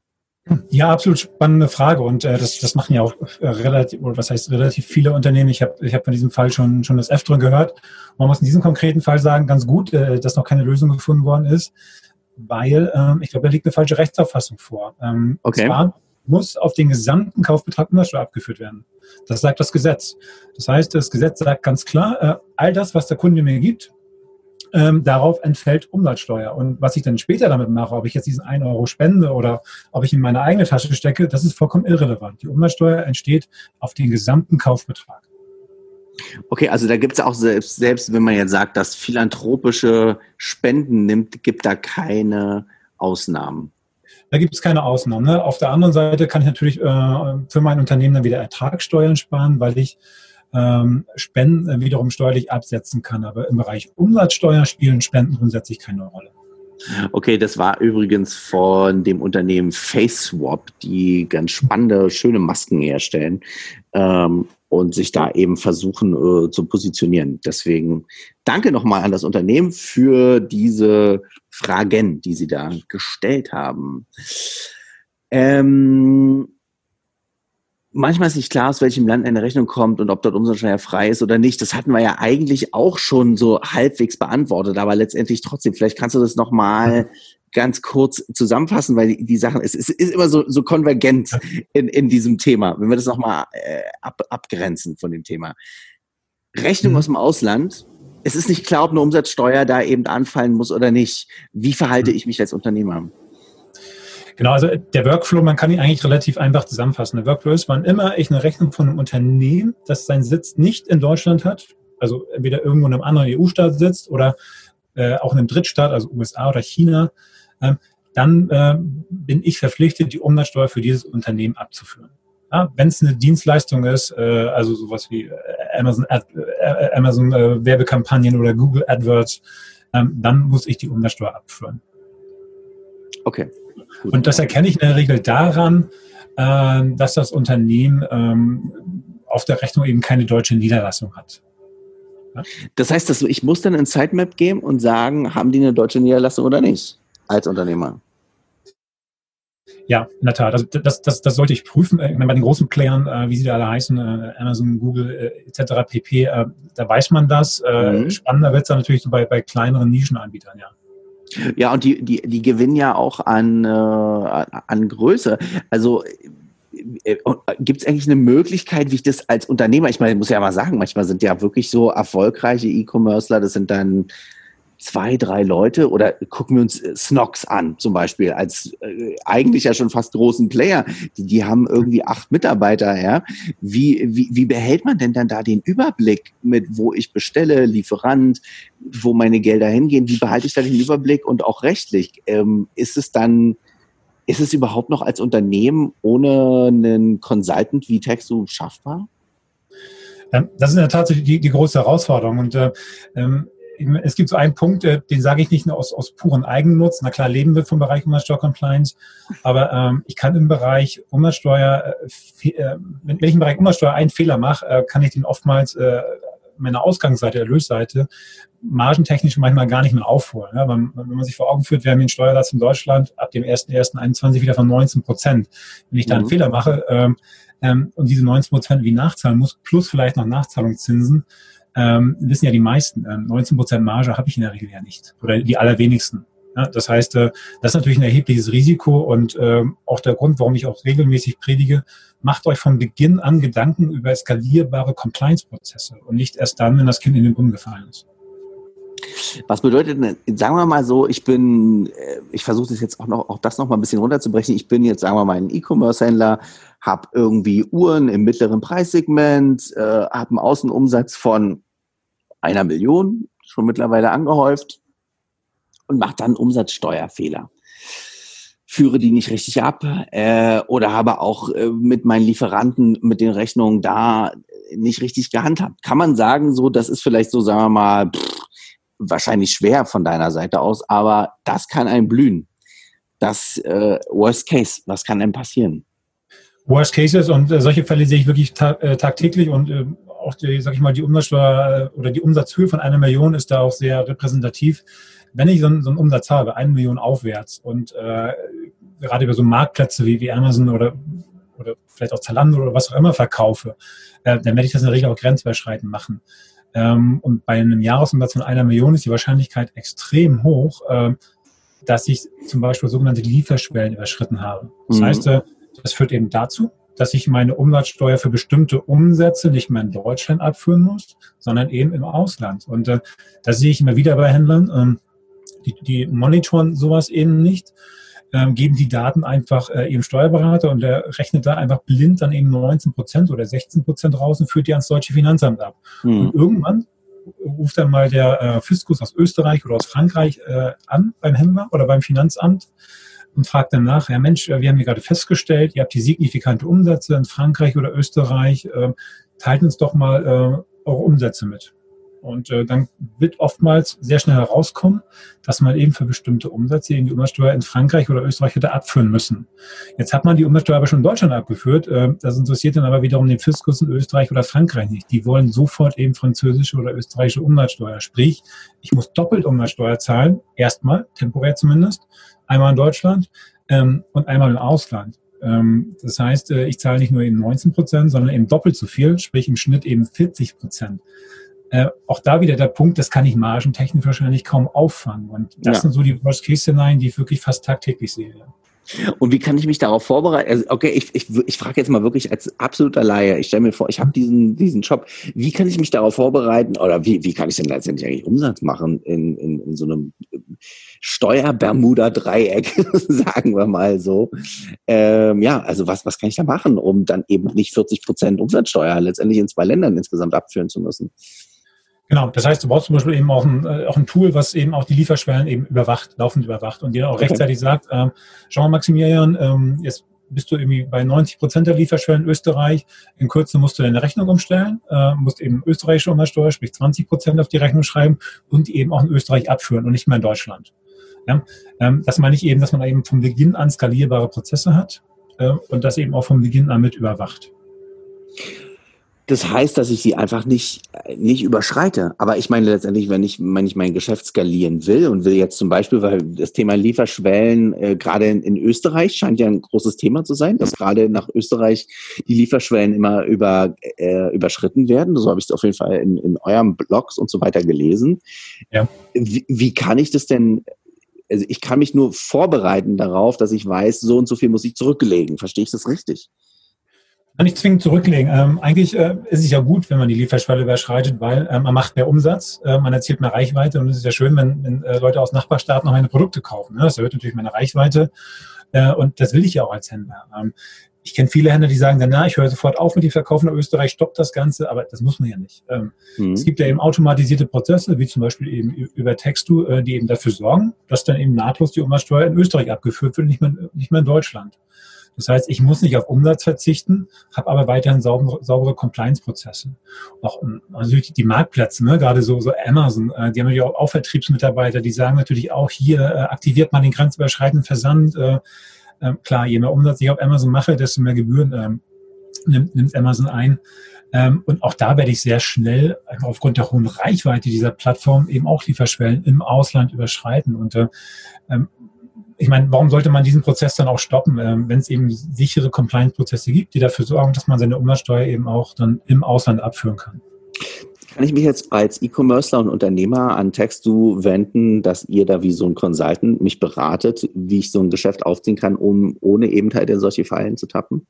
Speaker 1: Ja, absolut spannende Frage und äh, das, das machen ja auch äh, relativ, oder was heißt relativ viele Unternehmen. Ich habe ich hab von diesem Fall schon, schon das Öfteren gehört. Man muss in diesem konkreten Fall sagen, ganz gut, äh, dass noch keine Lösung gefunden worden ist, weil ähm, ich glaube, da liegt eine falsche Rechtsauffassung vor. Ähm, okay. Und zwar muss auf den gesamten Kaufbetrag Umsatzsteuer abgeführt werden. Das sagt das Gesetz. Das heißt, das Gesetz sagt ganz klar, äh, all das, was der Kunde mir gibt, ähm, darauf entfällt Umsatzsteuer. Und was ich dann später damit mache, ob ich jetzt diesen 1 Euro spende oder ob ich in meine eigene Tasche stecke, das ist vollkommen irrelevant. Die Umsatzsteuer entsteht auf den gesamten Kaufbetrag.
Speaker 3: Okay, also da gibt es auch selbst, selbst wenn man jetzt sagt, dass philanthropische Spenden nimmt, gibt da keine Ausnahmen.
Speaker 1: Da gibt es keine Ausnahmen. Ne? Auf der anderen Seite kann ich natürlich äh, für mein Unternehmen dann wieder Ertragssteuern sparen, weil ich ähm, Spenden äh, wiederum steuerlich absetzen kann. Aber im Bereich Umsatzsteuer spielen Spenden grundsätzlich keine Rolle.
Speaker 3: Okay, das war übrigens von dem Unternehmen FaceSwap, die ganz spannende, schöne Masken herstellen ähm, und sich da eben versuchen äh, zu positionieren. Deswegen danke nochmal an das Unternehmen für diese Fragen, die Sie da gestellt haben. Ähm, manchmal ist nicht klar, aus welchem Land eine Rechnung kommt und ob dort Umsatzsteuer frei ist oder nicht. Das hatten wir ja eigentlich auch schon so halbwegs beantwortet, aber letztendlich trotzdem. Vielleicht kannst du das nochmal ganz kurz zusammenfassen, weil die, die Sachen, es, es ist immer so, so konvergent in, in diesem Thema, wenn wir das nochmal äh, ab, abgrenzen von dem Thema. Rechnung mhm. aus dem Ausland, es ist nicht klar, ob eine Umsatzsteuer da eben anfallen muss oder nicht. Wie verhalte mhm. ich mich als Unternehmer?
Speaker 1: Genau, also der Workflow, man kann ihn eigentlich relativ einfach zusammenfassen. Der Workflow ist, wann immer ich eine Rechnung von einem Unternehmen, das seinen Sitz nicht in Deutschland hat, also entweder irgendwo in einem anderen EU-Staat sitzt oder äh, auch in einem Drittstaat, also USA oder China, äh, dann äh, bin ich verpflichtet, die Umsatzsteuer für dieses Unternehmen abzuführen. Ja, Wenn es eine Dienstleistung ist, äh, also sowas wie äh, Amazon, Ad, äh, Amazon äh, Werbekampagnen oder Google AdWords, ähm, dann muss ich die Umsatzsteuer abführen.
Speaker 3: Okay.
Speaker 1: Gut. Und das erkenne ich in der Regel daran, ähm, dass das Unternehmen ähm, auf der Rechnung eben keine deutsche Niederlassung hat.
Speaker 3: Das heißt, dass ich muss dann ein Sitemap geben und sagen, haben die eine deutsche Niederlassung oder nicht, als Unternehmer?
Speaker 1: Ja, in der Tat. Also das, das, das sollte ich prüfen. Äh, bei den großen Playern, äh, wie sie da alle heißen, äh, Amazon, Google äh, etc. pp., äh, da weiß man das. Äh, mhm. Spannender wird es dann natürlich so bei, bei kleineren Nischenanbietern, ja.
Speaker 3: Ja, und die, die, die gewinnen ja auch an, äh, an Größe. Also äh, gibt es eigentlich eine Möglichkeit, wie ich das als Unternehmer, ich meine, ich muss ja mal sagen, manchmal sind ja wirklich so erfolgreiche E-Commercer, das sind dann zwei, drei Leute oder gucken wir uns äh, Snox an, zum Beispiel, als äh, eigentlich ja schon fast großen Player. Die, die haben irgendwie acht Mitarbeiter, ja. Wie, wie, wie behält man denn dann da den Überblick mit, wo ich bestelle, Lieferant, wo meine Gelder hingehen? Wie behalte ich da den Überblick und auch rechtlich? Ähm, ist es dann, ist es überhaupt noch als Unternehmen ohne einen Consultant wie Texu schaffbar?
Speaker 1: Ähm, das ist in der Tat die, die große Herausforderung. Und äh, ähm, es gibt so einen Punkt, den sage ich nicht nur aus, aus puren Eigennutz. Na klar, leben wir vom Bereich Umsatzsteuer-Compliance, aber ähm, ich kann im Bereich Umsatzsteuer, äh, äh, wenn, ich im Bereich Umsatzsteuer einen Fehler mache, äh, kann ich den oftmals äh, meine Ausgangsseite, Erlösseite, margentechnisch manchmal gar nicht mehr aufholen. Ja, wenn, wenn, man sich vor Augen führt, wir haben den Steuersatz in Deutschland ab dem 1.1.21 wieder von 19 Prozent. Wenn ich da einen mhm. Fehler mache ähm, ähm, und diese 19 Prozent wie nachzahlen muss, plus vielleicht noch Nachzahlungszinsen, ähm, wissen ja die meisten, ähm, 19 Prozent Marge habe ich in der Regel ja nicht oder die allerwenigsten. Ja, das heißt, äh, das ist natürlich ein erhebliches Risiko und äh, auch der Grund, warum ich auch regelmäßig predige, macht euch von Beginn an Gedanken über skalierbare Compliance-Prozesse und nicht erst dann, wenn das Kind in den Brunnen gefallen ist.
Speaker 3: Was bedeutet denn, sagen wir mal so, ich bin, äh, ich versuche das jetzt auch noch, auch das noch mal ein bisschen runterzubrechen. Ich bin jetzt, sagen wir mal, ein E-Commerce-Händler, habe irgendwie Uhren im mittleren Preissegment, äh, habe einen Außenumsatz von einer Million, schon mittlerweile angehäuft und mache dann Umsatzsteuerfehler. Führe die nicht richtig ab äh, oder habe auch äh, mit meinen Lieferanten, mit den Rechnungen da nicht richtig gehandhabt. Kann man sagen, so, das ist vielleicht so, sagen wir mal, pff, wahrscheinlich schwer von deiner Seite aus, aber das kann einem blühen. Das äh, Worst Case, was kann einem passieren?
Speaker 1: Worst Cases und äh, solche Fälle sehe ich wirklich ta äh, tagtäglich und äh, auch die, sag ich mal, die Umsatzsteuer äh, oder die Umsatzhöhe von einer Million ist da auch sehr repräsentativ. Wenn ich so, einen, so einen Umsatz habe, eine Million aufwärts und äh, gerade über so Marktplätze wie, wie Amazon oder, oder vielleicht auch Zalando oder was auch immer verkaufe, äh, dann werde ich das in der Regel auch grenzüberschreitend machen. Ähm, und bei einem Jahresumsatz von einer Million ist die Wahrscheinlichkeit extrem hoch, äh, dass ich zum Beispiel sogenannte Lieferschwellen überschritten habe. Das mhm. heißt, äh, das führt eben dazu, dass ich meine Umsatzsteuer für bestimmte Umsätze nicht mehr in Deutschland abführen muss, sondern eben im Ausland. Und äh, das sehe ich immer wieder bei Händlern. Ähm, die, die monitoren sowas eben nicht ähm, geben die Daten einfach äh, ihrem Steuerberater und der rechnet da einfach blind dann eben 19 Prozent oder 16 Prozent raus und führt die ans deutsche Finanzamt ab. Mhm. Und irgendwann ruft dann mal der äh, Fiskus aus Österreich oder aus Frankreich äh, an beim Händler oder beim Finanzamt und fragt dann nach, ja Mensch, äh, wir haben hier gerade festgestellt, ihr habt die signifikante Umsätze in Frankreich oder Österreich, äh, teilt uns doch mal äh, eure Umsätze mit. Und äh, dann wird oftmals sehr schnell herauskommen, dass man eben für bestimmte Umsätze eben die Umsatzsteuer in Frankreich oder Österreich hätte abführen müssen. Jetzt hat man die Umsatzsteuer aber schon in Deutschland abgeführt. Äh, das interessiert dann aber wiederum den Fiskus in Österreich oder Frankreich nicht. Die wollen sofort eben französische oder österreichische Umsatzsteuer. Sprich, ich muss doppelt Umsatzsteuer zahlen, erstmal, temporär zumindest, einmal in Deutschland ähm, und einmal im Ausland. Ähm, das heißt, äh, ich zahle nicht nur eben 19 Prozent, sondern eben doppelt so viel, sprich im Schnitt eben 40 Prozent. Äh, auch da wieder der Punkt, das kann ich margentechnisch wahrscheinlich kaum auffangen. Und das ja. sind so die Worst-Case-Szenarien, die ich wirklich fast tagtäglich sehe.
Speaker 3: Und wie kann ich mich darauf vorbereiten? Also, okay, ich, ich, ich frage jetzt mal wirklich als absoluter Laie. Ich stelle mir vor, ich habe diesen, diesen Job. Wie kann ich mich darauf vorbereiten oder wie, wie kann ich denn letztendlich eigentlich Umsatz machen in, in, in so einem Steuer-Bermuda-Dreieck, sagen wir mal so. Ähm, ja, also was, was kann ich da machen, um dann eben nicht 40 Prozent Umsatzsteuer letztendlich in zwei Ländern insgesamt abführen zu müssen?
Speaker 1: Genau, das heißt, du brauchst zum Beispiel eben auch ein, äh, auch ein Tool, was eben auch die Lieferschwellen eben überwacht, laufend überwacht und dir auch okay. rechtzeitig sagt, ähm, schau mal Maximilian, ähm, jetzt bist du irgendwie bei 90 Prozent der Lieferschwellen in Österreich. In Kürze musst du deine Rechnung umstellen, äh, musst eben österreichische Umsatzsteuer, sprich 20 Prozent auf die Rechnung schreiben und eben auch in Österreich abführen und nicht mehr in Deutschland. Ja? Ähm, das meine ich eben, dass man eben vom Beginn an skalierbare Prozesse hat äh, und das eben auch vom Beginn an mit überwacht.
Speaker 3: Das heißt, dass ich sie einfach nicht, nicht überschreite. Aber ich meine letztendlich, wenn ich, wenn ich mein Geschäft skalieren will und will jetzt zum Beispiel, weil das Thema Lieferschwellen äh, gerade in, in Österreich scheint ja ein großes Thema zu sein, dass gerade nach Österreich die Lieferschwellen immer über, äh, überschritten werden. So habe ich es auf jeden Fall in, in eurem Blogs und so weiter gelesen. Ja. Wie, wie kann ich das denn also ich kann mich nur vorbereiten darauf, dass ich weiß, so und so viel muss ich zurücklegen. Verstehe ich das richtig?
Speaker 1: Kann ich zwingend zurücklegen. Ähm, eigentlich äh, ist es ja gut, wenn man die Lieferschwelle überschreitet, weil äh, man macht mehr Umsatz, äh, man erzielt mehr Reichweite und es ist ja schön, wenn, wenn äh, Leute aus Nachbarstaaten noch meine Produkte kaufen. Ne? Das erhöht natürlich meine Reichweite äh, und das will ich ja auch als Händler. Ähm, ich kenne viele Händler, die sagen dann, na, ich höre sofort auf mit dem Verkaufen nach Österreich, stoppt das Ganze, aber das muss man ja nicht. Ähm, mhm. Es gibt ja eben automatisierte Prozesse, wie zum Beispiel eben über Textu, äh, die eben dafür sorgen, dass dann eben nahtlos die Umsatzsteuer in Österreich abgeführt wird, nicht mehr, nicht mehr in Deutschland. Das heißt, ich muss nicht auf Umsatz verzichten, habe aber weiterhin saubere, saubere Compliance-Prozesse. Auch also die Marktplätze, ne? gerade so, so Amazon, äh, die haben natürlich auch, auch Vertriebsmitarbeiter, die sagen natürlich auch hier, äh, aktiviert man den grenzüberschreitenden Versand. Äh, äh, klar, je mehr Umsatz ich auf Amazon mache, desto mehr Gebühren äh, nimmt, nimmt Amazon ein. Ähm, und auch da werde ich sehr schnell, aufgrund der hohen Reichweite dieser Plattform, eben auch Lieferschwellen im Ausland überschreiten. Und äh, ähm, ich meine, warum sollte man diesen Prozess dann auch stoppen, ähm, wenn es eben sichere Compliance-Prozesse gibt, die dafür sorgen, dass man seine Umsatzsteuer eben auch dann im Ausland abführen kann?
Speaker 3: Kann ich mich jetzt als E-Commercer und Unternehmer an Textu wenden, dass ihr da wie so ein Consultant mich beratet, wie ich so ein Geschäft aufziehen kann, um ohne eben halt in solche Fallen zu tappen?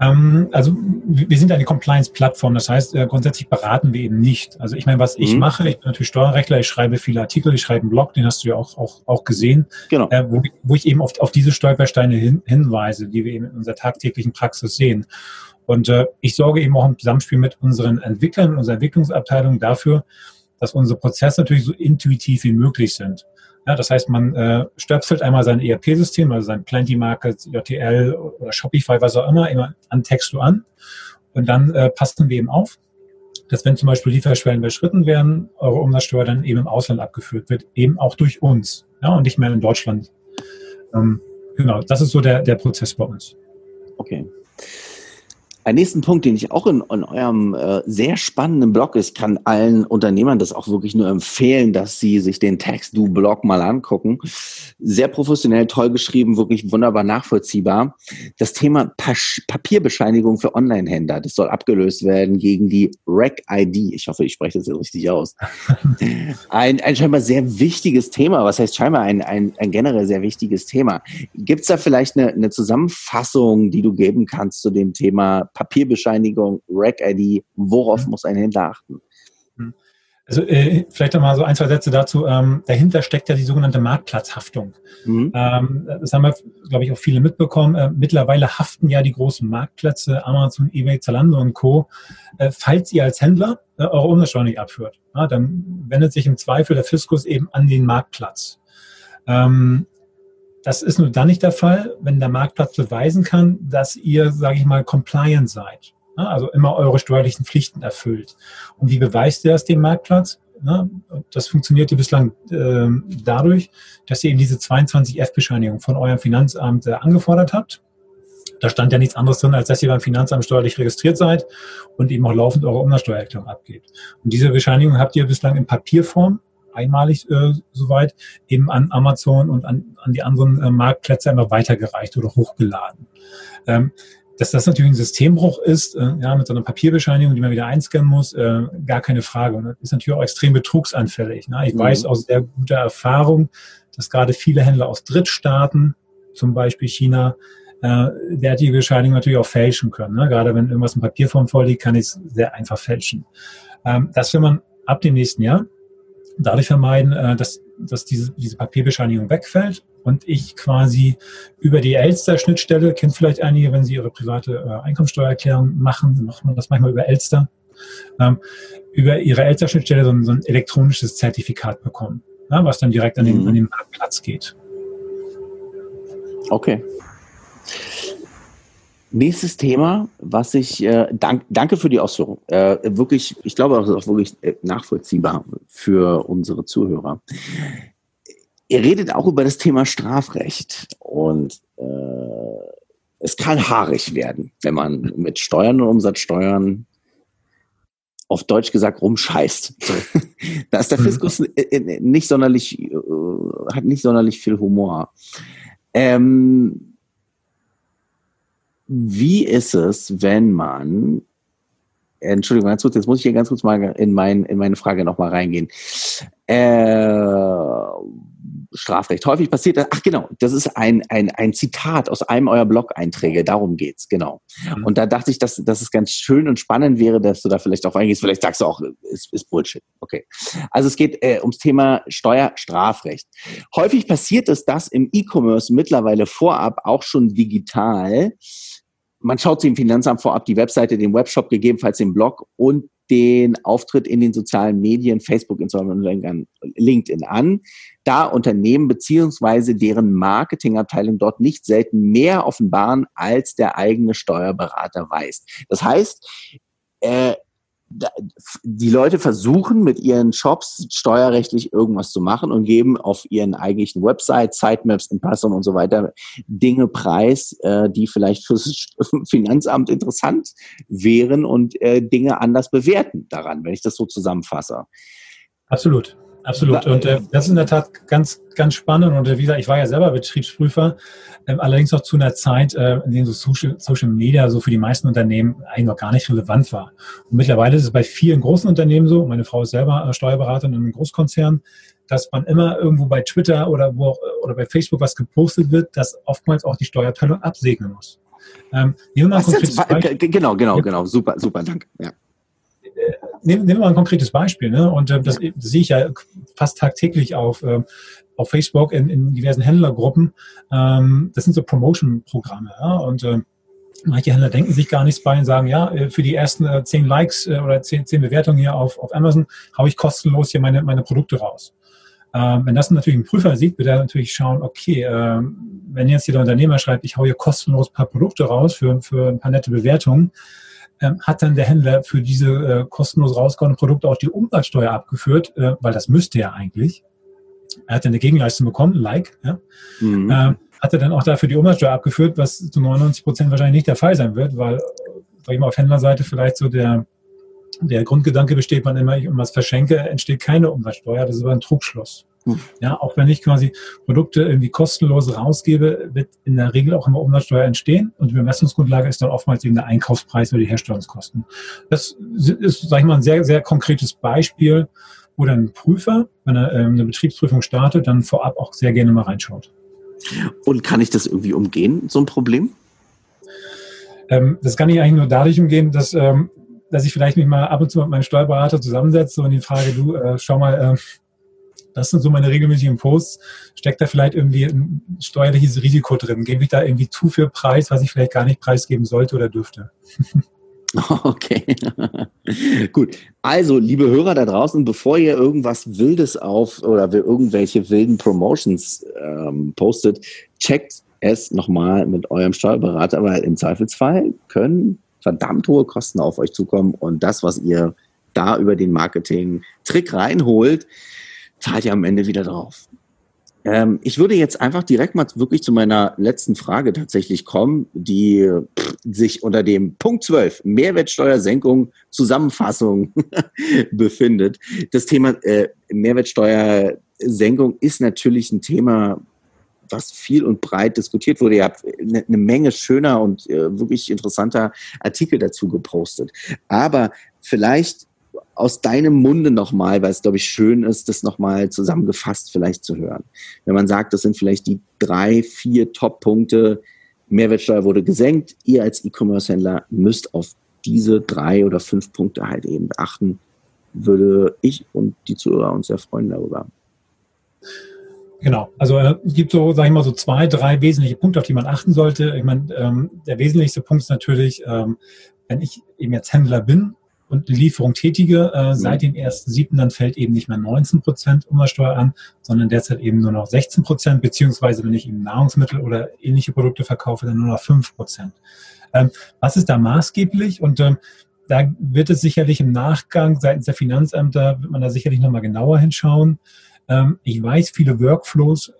Speaker 1: Ähm, also wir sind eine Compliance-Plattform, das heißt, äh, grundsätzlich beraten wir eben nicht. Also ich meine, was ich mhm. mache, ich bin natürlich Steuerrechtler, ich schreibe viele Artikel, ich schreibe einen Blog, den hast du ja auch, auch, auch gesehen, genau. äh, wo, wo ich eben auf, auf diese Stolpersteine hin, hinweise, die wir eben in unserer tagtäglichen Praxis sehen. Und äh, ich sorge eben auch im Zusammenspiel mit unseren Entwicklern, unserer Entwicklungsabteilung dafür, dass unsere Prozesse natürlich so intuitiv wie möglich sind. Ja, das heißt, man äh, stöpselt einmal sein ERP-System, also sein Plenty Market, JTL oder Shopify, was auch immer, immer an Textu an. Und dann äh, passen wir eben auf, dass wenn zum Beispiel Lieferschwellen überschritten werden, eure Umsatzsteuer dann eben im Ausland abgeführt wird, eben auch durch uns ja, und nicht mehr in Deutschland. Ähm, genau, das ist so der, der Prozess bei uns.
Speaker 3: Okay. Ein nächsten Punkt, den ich auch in, in eurem äh, sehr spannenden Blog ist, kann allen Unternehmern das auch wirklich nur empfehlen, dass sie sich den Text-Do-Blog mal angucken. Sehr professionell, toll geschrieben, wirklich wunderbar nachvollziehbar. Das Thema Pas Papierbescheinigung für Online-Händler, das soll abgelöst werden gegen die REC-ID. Ich hoffe, ich spreche das jetzt richtig aus. Ein, ein scheinbar sehr wichtiges Thema. Was heißt scheinbar ein, ein, ein generell sehr wichtiges Thema? Gibt es da vielleicht eine, eine Zusammenfassung, die du geben kannst zu dem Thema Papierbescheinigung, Rack-ID, worauf mhm. muss ein Händler achten?
Speaker 1: Mhm. Also äh, vielleicht noch mal so ein, zwei Sätze dazu. Ähm, dahinter steckt ja die sogenannte Marktplatzhaftung. Mhm. Ähm, das haben wir, glaube ich, auch viele mitbekommen. Äh, mittlerweile haften ja die großen Marktplätze, Amazon, eBay, Zalando und Co. Äh, falls ihr als Händler äh, eure Umsatzsteuer nicht abführt, ja, dann wendet sich im Zweifel der Fiskus eben an den Marktplatz. Ähm, das ist nur dann nicht der Fall, wenn der Marktplatz beweisen kann, dass ihr, sage ich mal, compliant seid. Also immer eure steuerlichen Pflichten erfüllt. Und wie beweist ihr das dem Marktplatz? Das funktioniert bislang äh, dadurch, dass ihr eben diese 22F-Bescheinigung von eurem Finanzamt äh, angefordert habt. Da stand ja nichts anderes drin, als dass ihr beim Finanzamt steuerlich registriert seid und eben auch laufend eure Umsatzsteuererklärung abgebt. Und diese Bescheinigung habt ihr bislang in Papierform einmalig äh, soweit, eben an Amazon und an, an die anderen äh, Marktplätze immer weitergereicht oder hochgeladen. Ähm, dass das natürlich ein Systembruch ist, äh, ja, mit so einer Papierbescheinigung, die man wieder einscannen muss, äh, gar keine Frage. Und das ist natürlich auch extrem betrugsanfällig. Ne? Ich mhm. weiß aus sehr guter Erfahrung, dass gerade viele Händler aus Drittstaaten, zum Beispiel China, äh, derartige Bescheinigungen natürlich auch fälschen können. Ne? Gerade wenn irgendwas in Papierform vorliegt, kann ich es sehr einfach fälschen. Ähm, das will man ab dem nächsten Jahr dadurch vermeiden, äh, dass, dass diese, diese Papierbescheinigung wegfällt und ich quasi über die Elster-Schnittstelle, kennt vielleicht einige, wenn sie ihre private äh, Einkommensteuererklärung machen, dann macht man das manchmal über Elster, ähm, über ihre Elster-Schnittstelle so, so, ein elektronisches Zertifikat bekommen, ja, was dann direkt an den, mhm. an den Marktplatz geht.
Speaker 3: Okay. Nächstes Thema, was ich, äh, dank, danke für die Ausführung. Äh, wirklich, ich glaube, das ist auch wirklich äh, nachvollziehbar für unsere Zuhörer. Ihr redet auch über das Thema Strafrecht und äh, es kann haarig werden, wenn man mit Steuern und Umsatzsteuern auf Deutsch gesagt rumscheißt. da ist der mhm. Fiskus nicht sonderlich, äh, hat nicht sonderlich viel Humor. Ähm, wie ist es, wenn man, Entschuldigung, ganz kurz, jetzt muss ich hier ganz kurz mal in, mein, in meine Frage nochmal reingehen. Äh, Strafrecht. Häufig passiert das, ach genau, das ist ein, ein, ein Zitat aus einem eurer Blog-Einträge, darum geht's, genau. Mhm. Und da dachte ich, dass, dass es ganz schön und spannend wäre, dass du da vielleicht auch eingehst. Vielleicht sagst du auch, ist, ist Bullshit. Okay. Also es geht äh, ums Thema Steuerstrafrecht. Häufig passiert es, dass im E-Commerce mittlerweile vorab auch schon digital man schaut sich im Finanzamt vorab die Webseite, den Webshop, gegebenenfalls den Blog und den Auftritt in den sozialen Medien, Facebook, Instagram LinkedIn an, da Unternehmen beziehungsweise deren Marketingabteilung dort nicht selten mehr offenbaren, als der eigene Steuerberater weiß. Das heißt, äh, die Leute versuchen mit ihren Shops steuerrechtlich irgendwas zu machen und geben auf ihren eigentlichen Website, Sitemaps, Impressum und so weiter Dinge preis, äh, die vielleicht fürs Finanzamt interessant wären und äh, Dinge anders bewerten daran, wenn ich das so zusammenfasse.
Speaker 1: Absolut. Absolut. Und äh, das ist in der Tat ganz, ganz spannend. Und äh, wie gesagt, ich war ja selber Betriebsprüfer, äh, allerdings noch zu einer Zeit, äh, in der so Social, Social Media so für die meisten Unternehmen eigentlich noch gar nicht relevant war. Und mittlerweile ist es bei vielen großen Unternehmen so, meine Frau ist selber äh, Steuerberaterin in einem Großkonzern, dass man immer irgendwo bei Twitter oder wo auch, oder bei Facebook was gepostet wird, dass oftmals auch die Steuerabteilung absegnen muss.
Speaker 3: Ähm, nehmen wir mal ein konkretes Beispiel. Genau, genau, genau. Super, super, danke. Ja
Speaker 1: nehmen, nehmen wir mal ein konkretes Beispiel. Ne? Und äh, das, das sehe ich ja fast tagtäglich auf, äh, auf Facebook in, in diversen Händlergruppen. Ähm, das sind so Promotion-Programme. Ja? Und äh, manche Händler denken sich gar nichts bei und sagen, ja, äh, für die ersten äh, zehn Likes äh, oder zehn, zehn Bewertungen hier auf, auf Amazon haue ich kostenlos hier meine, meine Produkte raus. Ähm, wenn das natürlich ein Prüfer sieht, wird er natürlich schauen, okay, ähm, wenn jetzt hier der Unternehmer schreibt, ich haue hier kostenlos ein paar Produkte raus für, für ein paar nette Bewertungen, ähm, hat dann der Händler für diese äh, kostenlos rausgehauen Produkte auch die Umsatzsteuer abgeführt, äh, weil das müsste er eigentlich. Er hat ja eine Gegenleistung bekommen, Like, ja. Mhm. Ähm, hat er dann auch dafür die Umsatzsteuer abgeführt, was zu 99 Prozent wahrscheinlich nicht der Fall sein wird, weil, sag ich mal, auf Händlerseite vielleicht so der, der Grundgedanke besteht, man immer, ich was verschenke, entsteht keine Umsatzsteuer. Das ist aber ein Trugschluss. Ja, auch wenn ich quasi Produkte irgendwie kostenlos rausgebe, wird in der Regel auch immer Umsatzsteuer entstehen und die Bemessungsgrundlage ist dann oftmals eben der Einkaufspreis oder die Herstellungskosten. Das ist, sage ich mal, ein sehr, sehr konkretes Beispiel, wo dann ein Prüfer, wenn er ähm, eine Betriebsprüfung startet, dann vorab auch sehr gerne mal reinschaut.
Speaker 3: Und kann ich das irgendwie umgehen, so ein Problem?
Speaker 1: Ähm, das kann ich eigentlich nur dadurch umgehen, dass, ähm, dass ich vielleicht mich mal ab und zu mit meinem Steuerberater zusammensetze und die frage, du, äh, schau mal, äh, das sind so meine regelmäßigen Posts. Steckt da vielleicht irgendwie ein steuerliches Risiko drin? Gebe ich da irgendwie zu viel Preis, was ich vielleicht gar nicht preisgeben sollte oder dürfte?
Speaker 3: Okay, gut. Also, liebe Hörer da draußen, bevor ihr irgendwas Wildes auf oder irgendwelche wilden Promotions ähm, postet, checkt es nochmal mit eurem Steuerberater, weil im Zweifelsfall können verdammt hohe Kosten auf euch zukommen und das, was ihr da über den Marketing-Trick reinholt, zahlt ihr am Ende wieder drauf. Ähm, ich würde jetzt einfach direkt mal wirklich zu meiner letzten Frage tatsächlich kommen, die pff, sich unter dem Punkt 12 Mehrwertsteuersenkung Zusammenfassung befindet. Das Thema äh, Mehrwertsteuersenkung ist natürlich ein Thema, was viel und breit diskutiert wurde. Ihr habt eine, eine Menge schöner und äh, wirklich interessanter Artikel dazu gepostet. Aber vielleicht aus deinem Munde nochmal, weil es, glaube ich, schön ist, das nochmal zusammengefasst vielleicht zu hören. Wenn man sagt, das sind vielleicht die drei, vier Top-Punkte, Mehrwertsteuer wurde gesenkt, ihr als E-Commerce-Händler müsst auf diese drei oder fünf Punkte halt eben beachten, würde ich und die Zuhörer uns sehr freuen darüber.
Speaker 1: Genau, also äh, es gibt so, sage ich mal, so zwei, drei wesentliche Punkte, auf die man achten sollte. Ich meine, ähm, der wesentlichste Punkt ist natürlich, ähm, wenn ich eben jetzt Händler bin und die Lieferung tätige, äh, mhm. seit dem 1.7. dann fällt eben nicht mehr 19 Prozent Umsatzsteuer an, sondern derzeit eben nur noch 16 Prozent, beziehungsweise wenn ich eben Nahrungsmittel oder ähnliche Produkte verkaufe, dann nur noch 5 Prozent. Ähm, was ist da maßgeblich? Und ähm, da wird es sicherlich im Nachgang seitens der Finanzämter, wird man da sicherlich nochmal genauer hinschauen. Ähm, ich weiß, viele Workflows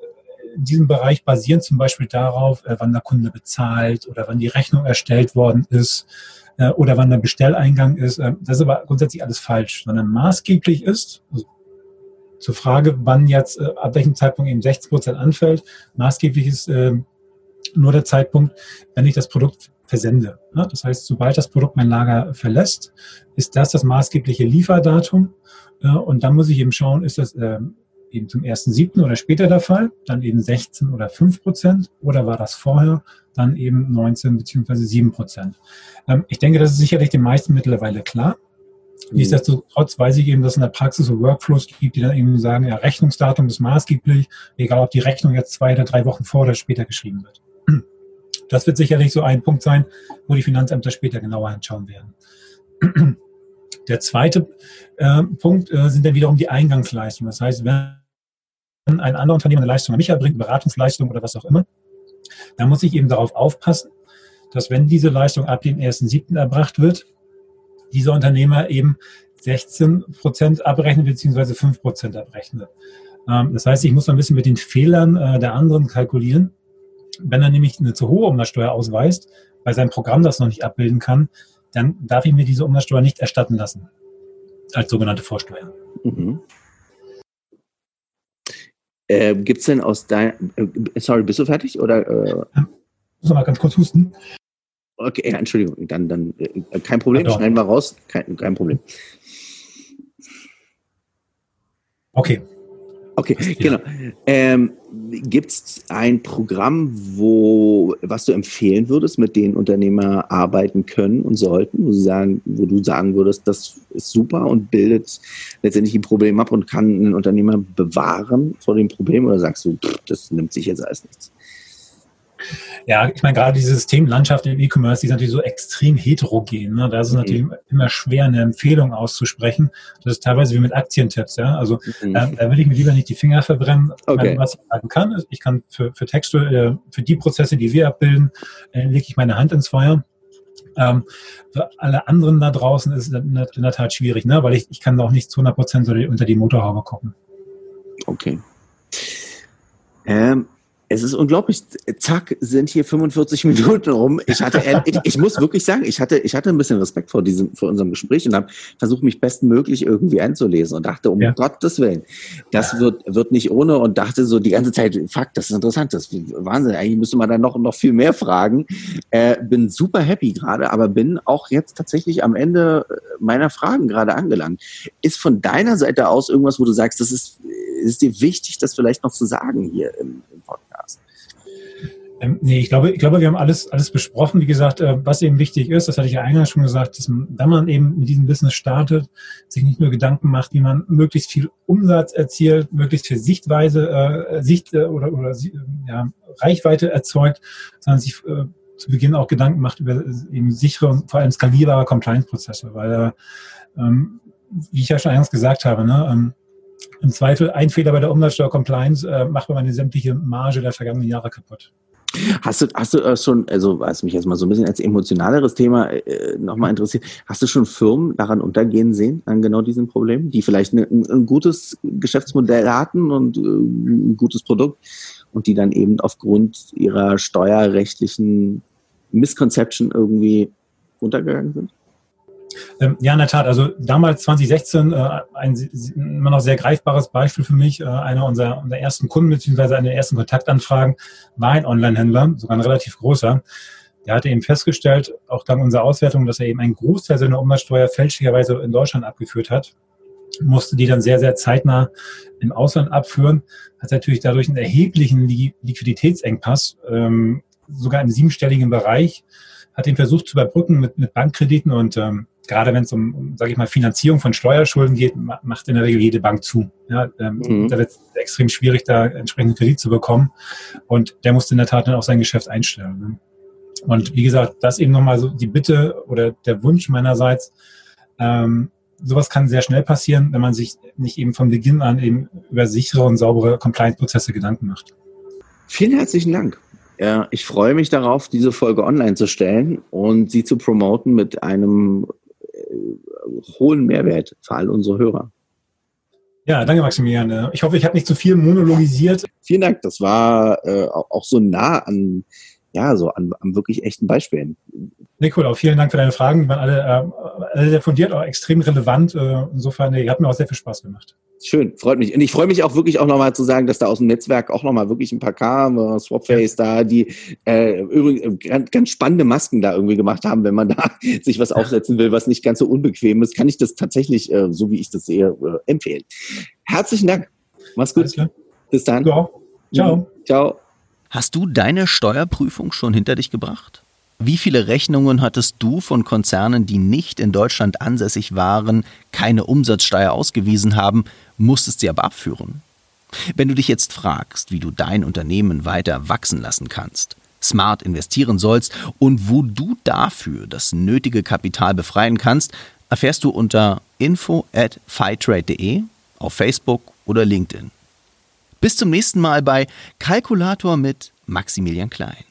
Speaker 1: in diesem Bereich basieren zum Beispiel darauf, äh, wann der Kunde bezahlt oder wann die Rechnung erstellt worden ist äh, oder wann der Bestelleingang ist. Äh, das ist aber grundsätzlich alles falsch, sondern maßgeblich ist, also zur Frage, wann jetzt, äh, ab welchem Zeitpunkt eben 60 Prozent anfällt, maßgeblich ist äh, nur der Zeitpunkt, wenn ich das Produkt versende. Das heißt, sobald das Produkt mein Lager verlässt, ist das das maßgebliche Lieferdatum. Und dann muss ich eben schauen, ist das äh, eben zum 1.7. oder später der Fall, dann eben 16 oder 5 Prozent oder war das vorher, dann eben 19 beziehungsweise 7 Prozent. Ähm, ich denke, das ist sicherlich den meisten mittlerweile klar. Mhm. Nichtsdestotrotz weiß ich eben, dass es in der Praxis so Workflows gibt, die dann eben sagen, ja, Rechnungsdatum ist maßgeblich, egal ob die Rechnung jetzt zwei oder drei Wochen vor oder später geschrieben wird. Das wird sicherlich so ein Punkt sein, wo die Finanzämter später genauer hinschauen werden. Der zweite äh, Punkt äh, sind dann wiederum die Eingangsleistungen. Das heißt, wenn ein anderer Unternehmen eine Leistung an mich erbringt, Beratungsleistung oder was auch immer, dann muss ich eben darauf aufpassen, dass wenn diese Leistung ab dem 1.7. erbracht wird, dieser Unternehmer eben 16 Prozent abrechnet beziehungsweise 5 Prozent abrechnet. Ähm, das heißt, ich muss ein bisschen mit den Fehlern äh, der anderen kalkulieren. Wenn er nämlich eine zu hohe Umsatzsteuer ausweist, weil sein Programm das noch nicht abbilden kann, dann darf ich mir diese Umsatzsteuer nicht erstatten lassen als sogenannte Vorsteuer. Mhm.
Speaker 3: Äh, Gibt es denn aus deinem, äh, sorry, bist du fertig? Oder, äh?
Speaker 1: Ich muss mal ganz kurz husten.
Speaker 3: Okay, ja, Entschuldigung, dann, dann äh, kein Problem, ja, schneiden wir raus, kein, kein Problem.
Speaker 1: Okay.
Speaker 3: Okay, genau. Ähm, Gibt es ein Programm, wo, was du empfehlen würdest, mit denen Unternehmer arbeiten können und sollten, wo, sie sagen, wo du sagen würdest, das ist super und bildet letztendlich ein Problem ab und kann einen Unternehmer bewahren vor dem Problem? Oder sagst du, pff, das nimmt sich jetzt alles nichts?
Speaker 1: Ja, ich meine, gerade die Systemlandschaft im E-Commerce, die ist natürlich so extrem heterogen. Ne? Da ist es mhm. natürlich immer schwer, eine Empfehlung auszusprechen. Das ist teilweise wie mit Aktientipps. Ja? Also mhm. äh, da will ich mir lieber nicht die Finger verbrennen. Okay. Was ich sagen kann, ist, ich kann für, für Texte, äh, für die Prozesse, die wir abbilden, äh, lege ich meine Hand ins Feuer. Ähm, für alle anderen da draußen ist es in der Tat schwierig, ne? weil ich, ich kann auch nicht zu 100 Prozent unter die Motorhaube gucken.
Speaker 3: Okay. Ähm, es ist unglaublich. Zack, sind hier 45 Minuten rum. Ich hatte, ich, ich, muss wirklich sagen, ich hatte, ich hatte ein bisschen Respekt vor diesem, vor unserem Gespräch und habe versucht, mich bestmöglich irgendwie einzulesen und dachte, um ja. Gottes Willen, das wird, wird nicht ohne und dachte so die ganze Zeit, fuck, das ist interessant, das ist Wahnsinn. Eigentlich müsste man dann noch, noch viel mehr fragen. Äh, bin super happy gerade, aber bin auch jetzt tatsächlich am Ende meiner Fragen gerade angelangt. Ist von deiner Seite aus irgendwas, wo du sagst, das ist, ist dir wichtig, das vielleicht noch zu sagen hier im, im Podcast?
Speaker 1: Ähm, nee, ich glaube, ich glaube, wir haben alles, alles besprochen. Wie gesagt, äh, was eben wichtig ist, das hatte ich ja eingangs schon gesagt, dass man, wenn man eben mit diesem Business startet, sich nicht nur Gedanken macht, wie man möglichst viel Umsatz erzielt, möglichst viel Sichtweise, äh, Sicht äh, oder, oder ja, Reichweite erzeugt, sondern sich äh, zu Beginn auch Gedanken macht über eben sichere und vor allem skalierbare Compliance-Prozesse, weil, äh, ähm, wie ich ja schon eingangs gesagt habe, ne, ähm, im Zweifel ein Fehler bei der Umsatzsteuer-Compliance äh, macht man eine sämtliche Marge der vergangenen Jahre kaputt.
Speaker 3: Hast du, hast du äh, schon, also was mich jetzt mal so ein bisschen als emotionaleres Thema äh, nochmal interessiert, hast du schon Firmen daran untergehen sehen, an genau diesem Problem, die vielleicht ein, ein, gutes Geschäftsmodell hatten und äh, ein gutes Produkt und die dann eben aufgrund ihrer steuerrechtlichen Misconception irgendwie untergegangen sind?
Speaker 1: Ähm, ja, in der Tat. Also damals 2016 äh, ein immer noch sehr greifbares Beispiel für mich. Äh, einer unserer, unserer ersten Kunden beziehungsweise eine der ersten Kontaktanfragen war ein Online-Händler, sogar ein relativ großer. Der hatte eben festgestellt, auch dank unserer Auswertung, dass er eben einen Großteil seiner Umsatzsteuer fälschlicherweise in Deutschland abgeführt hat musste die dann sehr, sehr zeitnah im Ausland abführen, hat natürlich dadurch einen erheblichen Liquiditätsengpass, ähm, sogar im siebenstelligen Bereich, hat den versucht zu überbrücken mit, mit Bankkrediten und ähm, gerade wenn es um, sage ich mal, Finanzierung von Steuerschulden geht, macht in der Regel jede Bank zu. Ja, ähm, mhm. Da wird es extrem schwierig, da entsprechenden Kredit zu bekommen. Und der musste in der Tat dann auch sein Geschäft einstellen. Ne? Und wie gesagt, das eben nochmal so die Bitte oder der Wunsch meinerseits, ähm, sowas kann sehr schnell passieren, wenn man sich nicht eben von Beginn an eben über sichere und saubere Compliance-Prozesse Gedanken macht.
Speaker 3: Vielen herzlichen Dank. Ich freue mich darauf, diese Folge online zu stellen und sie zu promoten mit einem hohen Mehrwert für all unsere Hörer.
Speaker 1: Ja, danke Maximilian. Ich hoffe, ich habe nicht zu viel monologisiert.
Speaker 3: Vielen Dank. Das war äh, auch so nah an, ja, so an, an wirklich echten Beispielen.
Speaker 1: Nicola, vielen Dank für deine Fragen. Die waren alle, äh, alle sehr fundiert, auch extrem relevant. Äh, insofern, nee, hat mir auch sehr viel Spaß gemacht.
Speaker 3: Schön, freut mich. Und ich freue mich auch wirklich auch nochmal zu sagen, dass da aus dem Netzwerk auch nochmal wirklich ein paar kamen, Swapface ja. da, die äh, übrigens ganz, ganz spannende Masken da irgendwie gemacht haben, wenn man da sich was aufsetzen will, was nicht ganz so unbequem ist, kann ich das tatsächlich, äh, so wie ich das sehe, äh, empfehlen. Herzlichen Dank. Mach's gut. Bis dann.
Speaker 1: Ja. Ciao.
Speaker 3: Ciao.
Speaker 2: Hast du deine Steuerprüfung schon hinter dich gebracht? Wie viele Rechnungen hattest du von Konzernen, die nicht in Deutschland ansässig waren, keine Umsatzsteuer ausgewiesen haben, musstest sie aber abführen? Wenn du dich jetzt fragst, wie du dein Unternehmen weiter wachsen lassen kannst, smart investieren sollst und wo du dafür das nötige Kapital befreien kannst,
Speaker 3: erfährst du unter info at fitrate.de, auf Facebook oder LinkedIn. Bis zum nächsten Mal bei Kalkulator mit Maximilian Klein.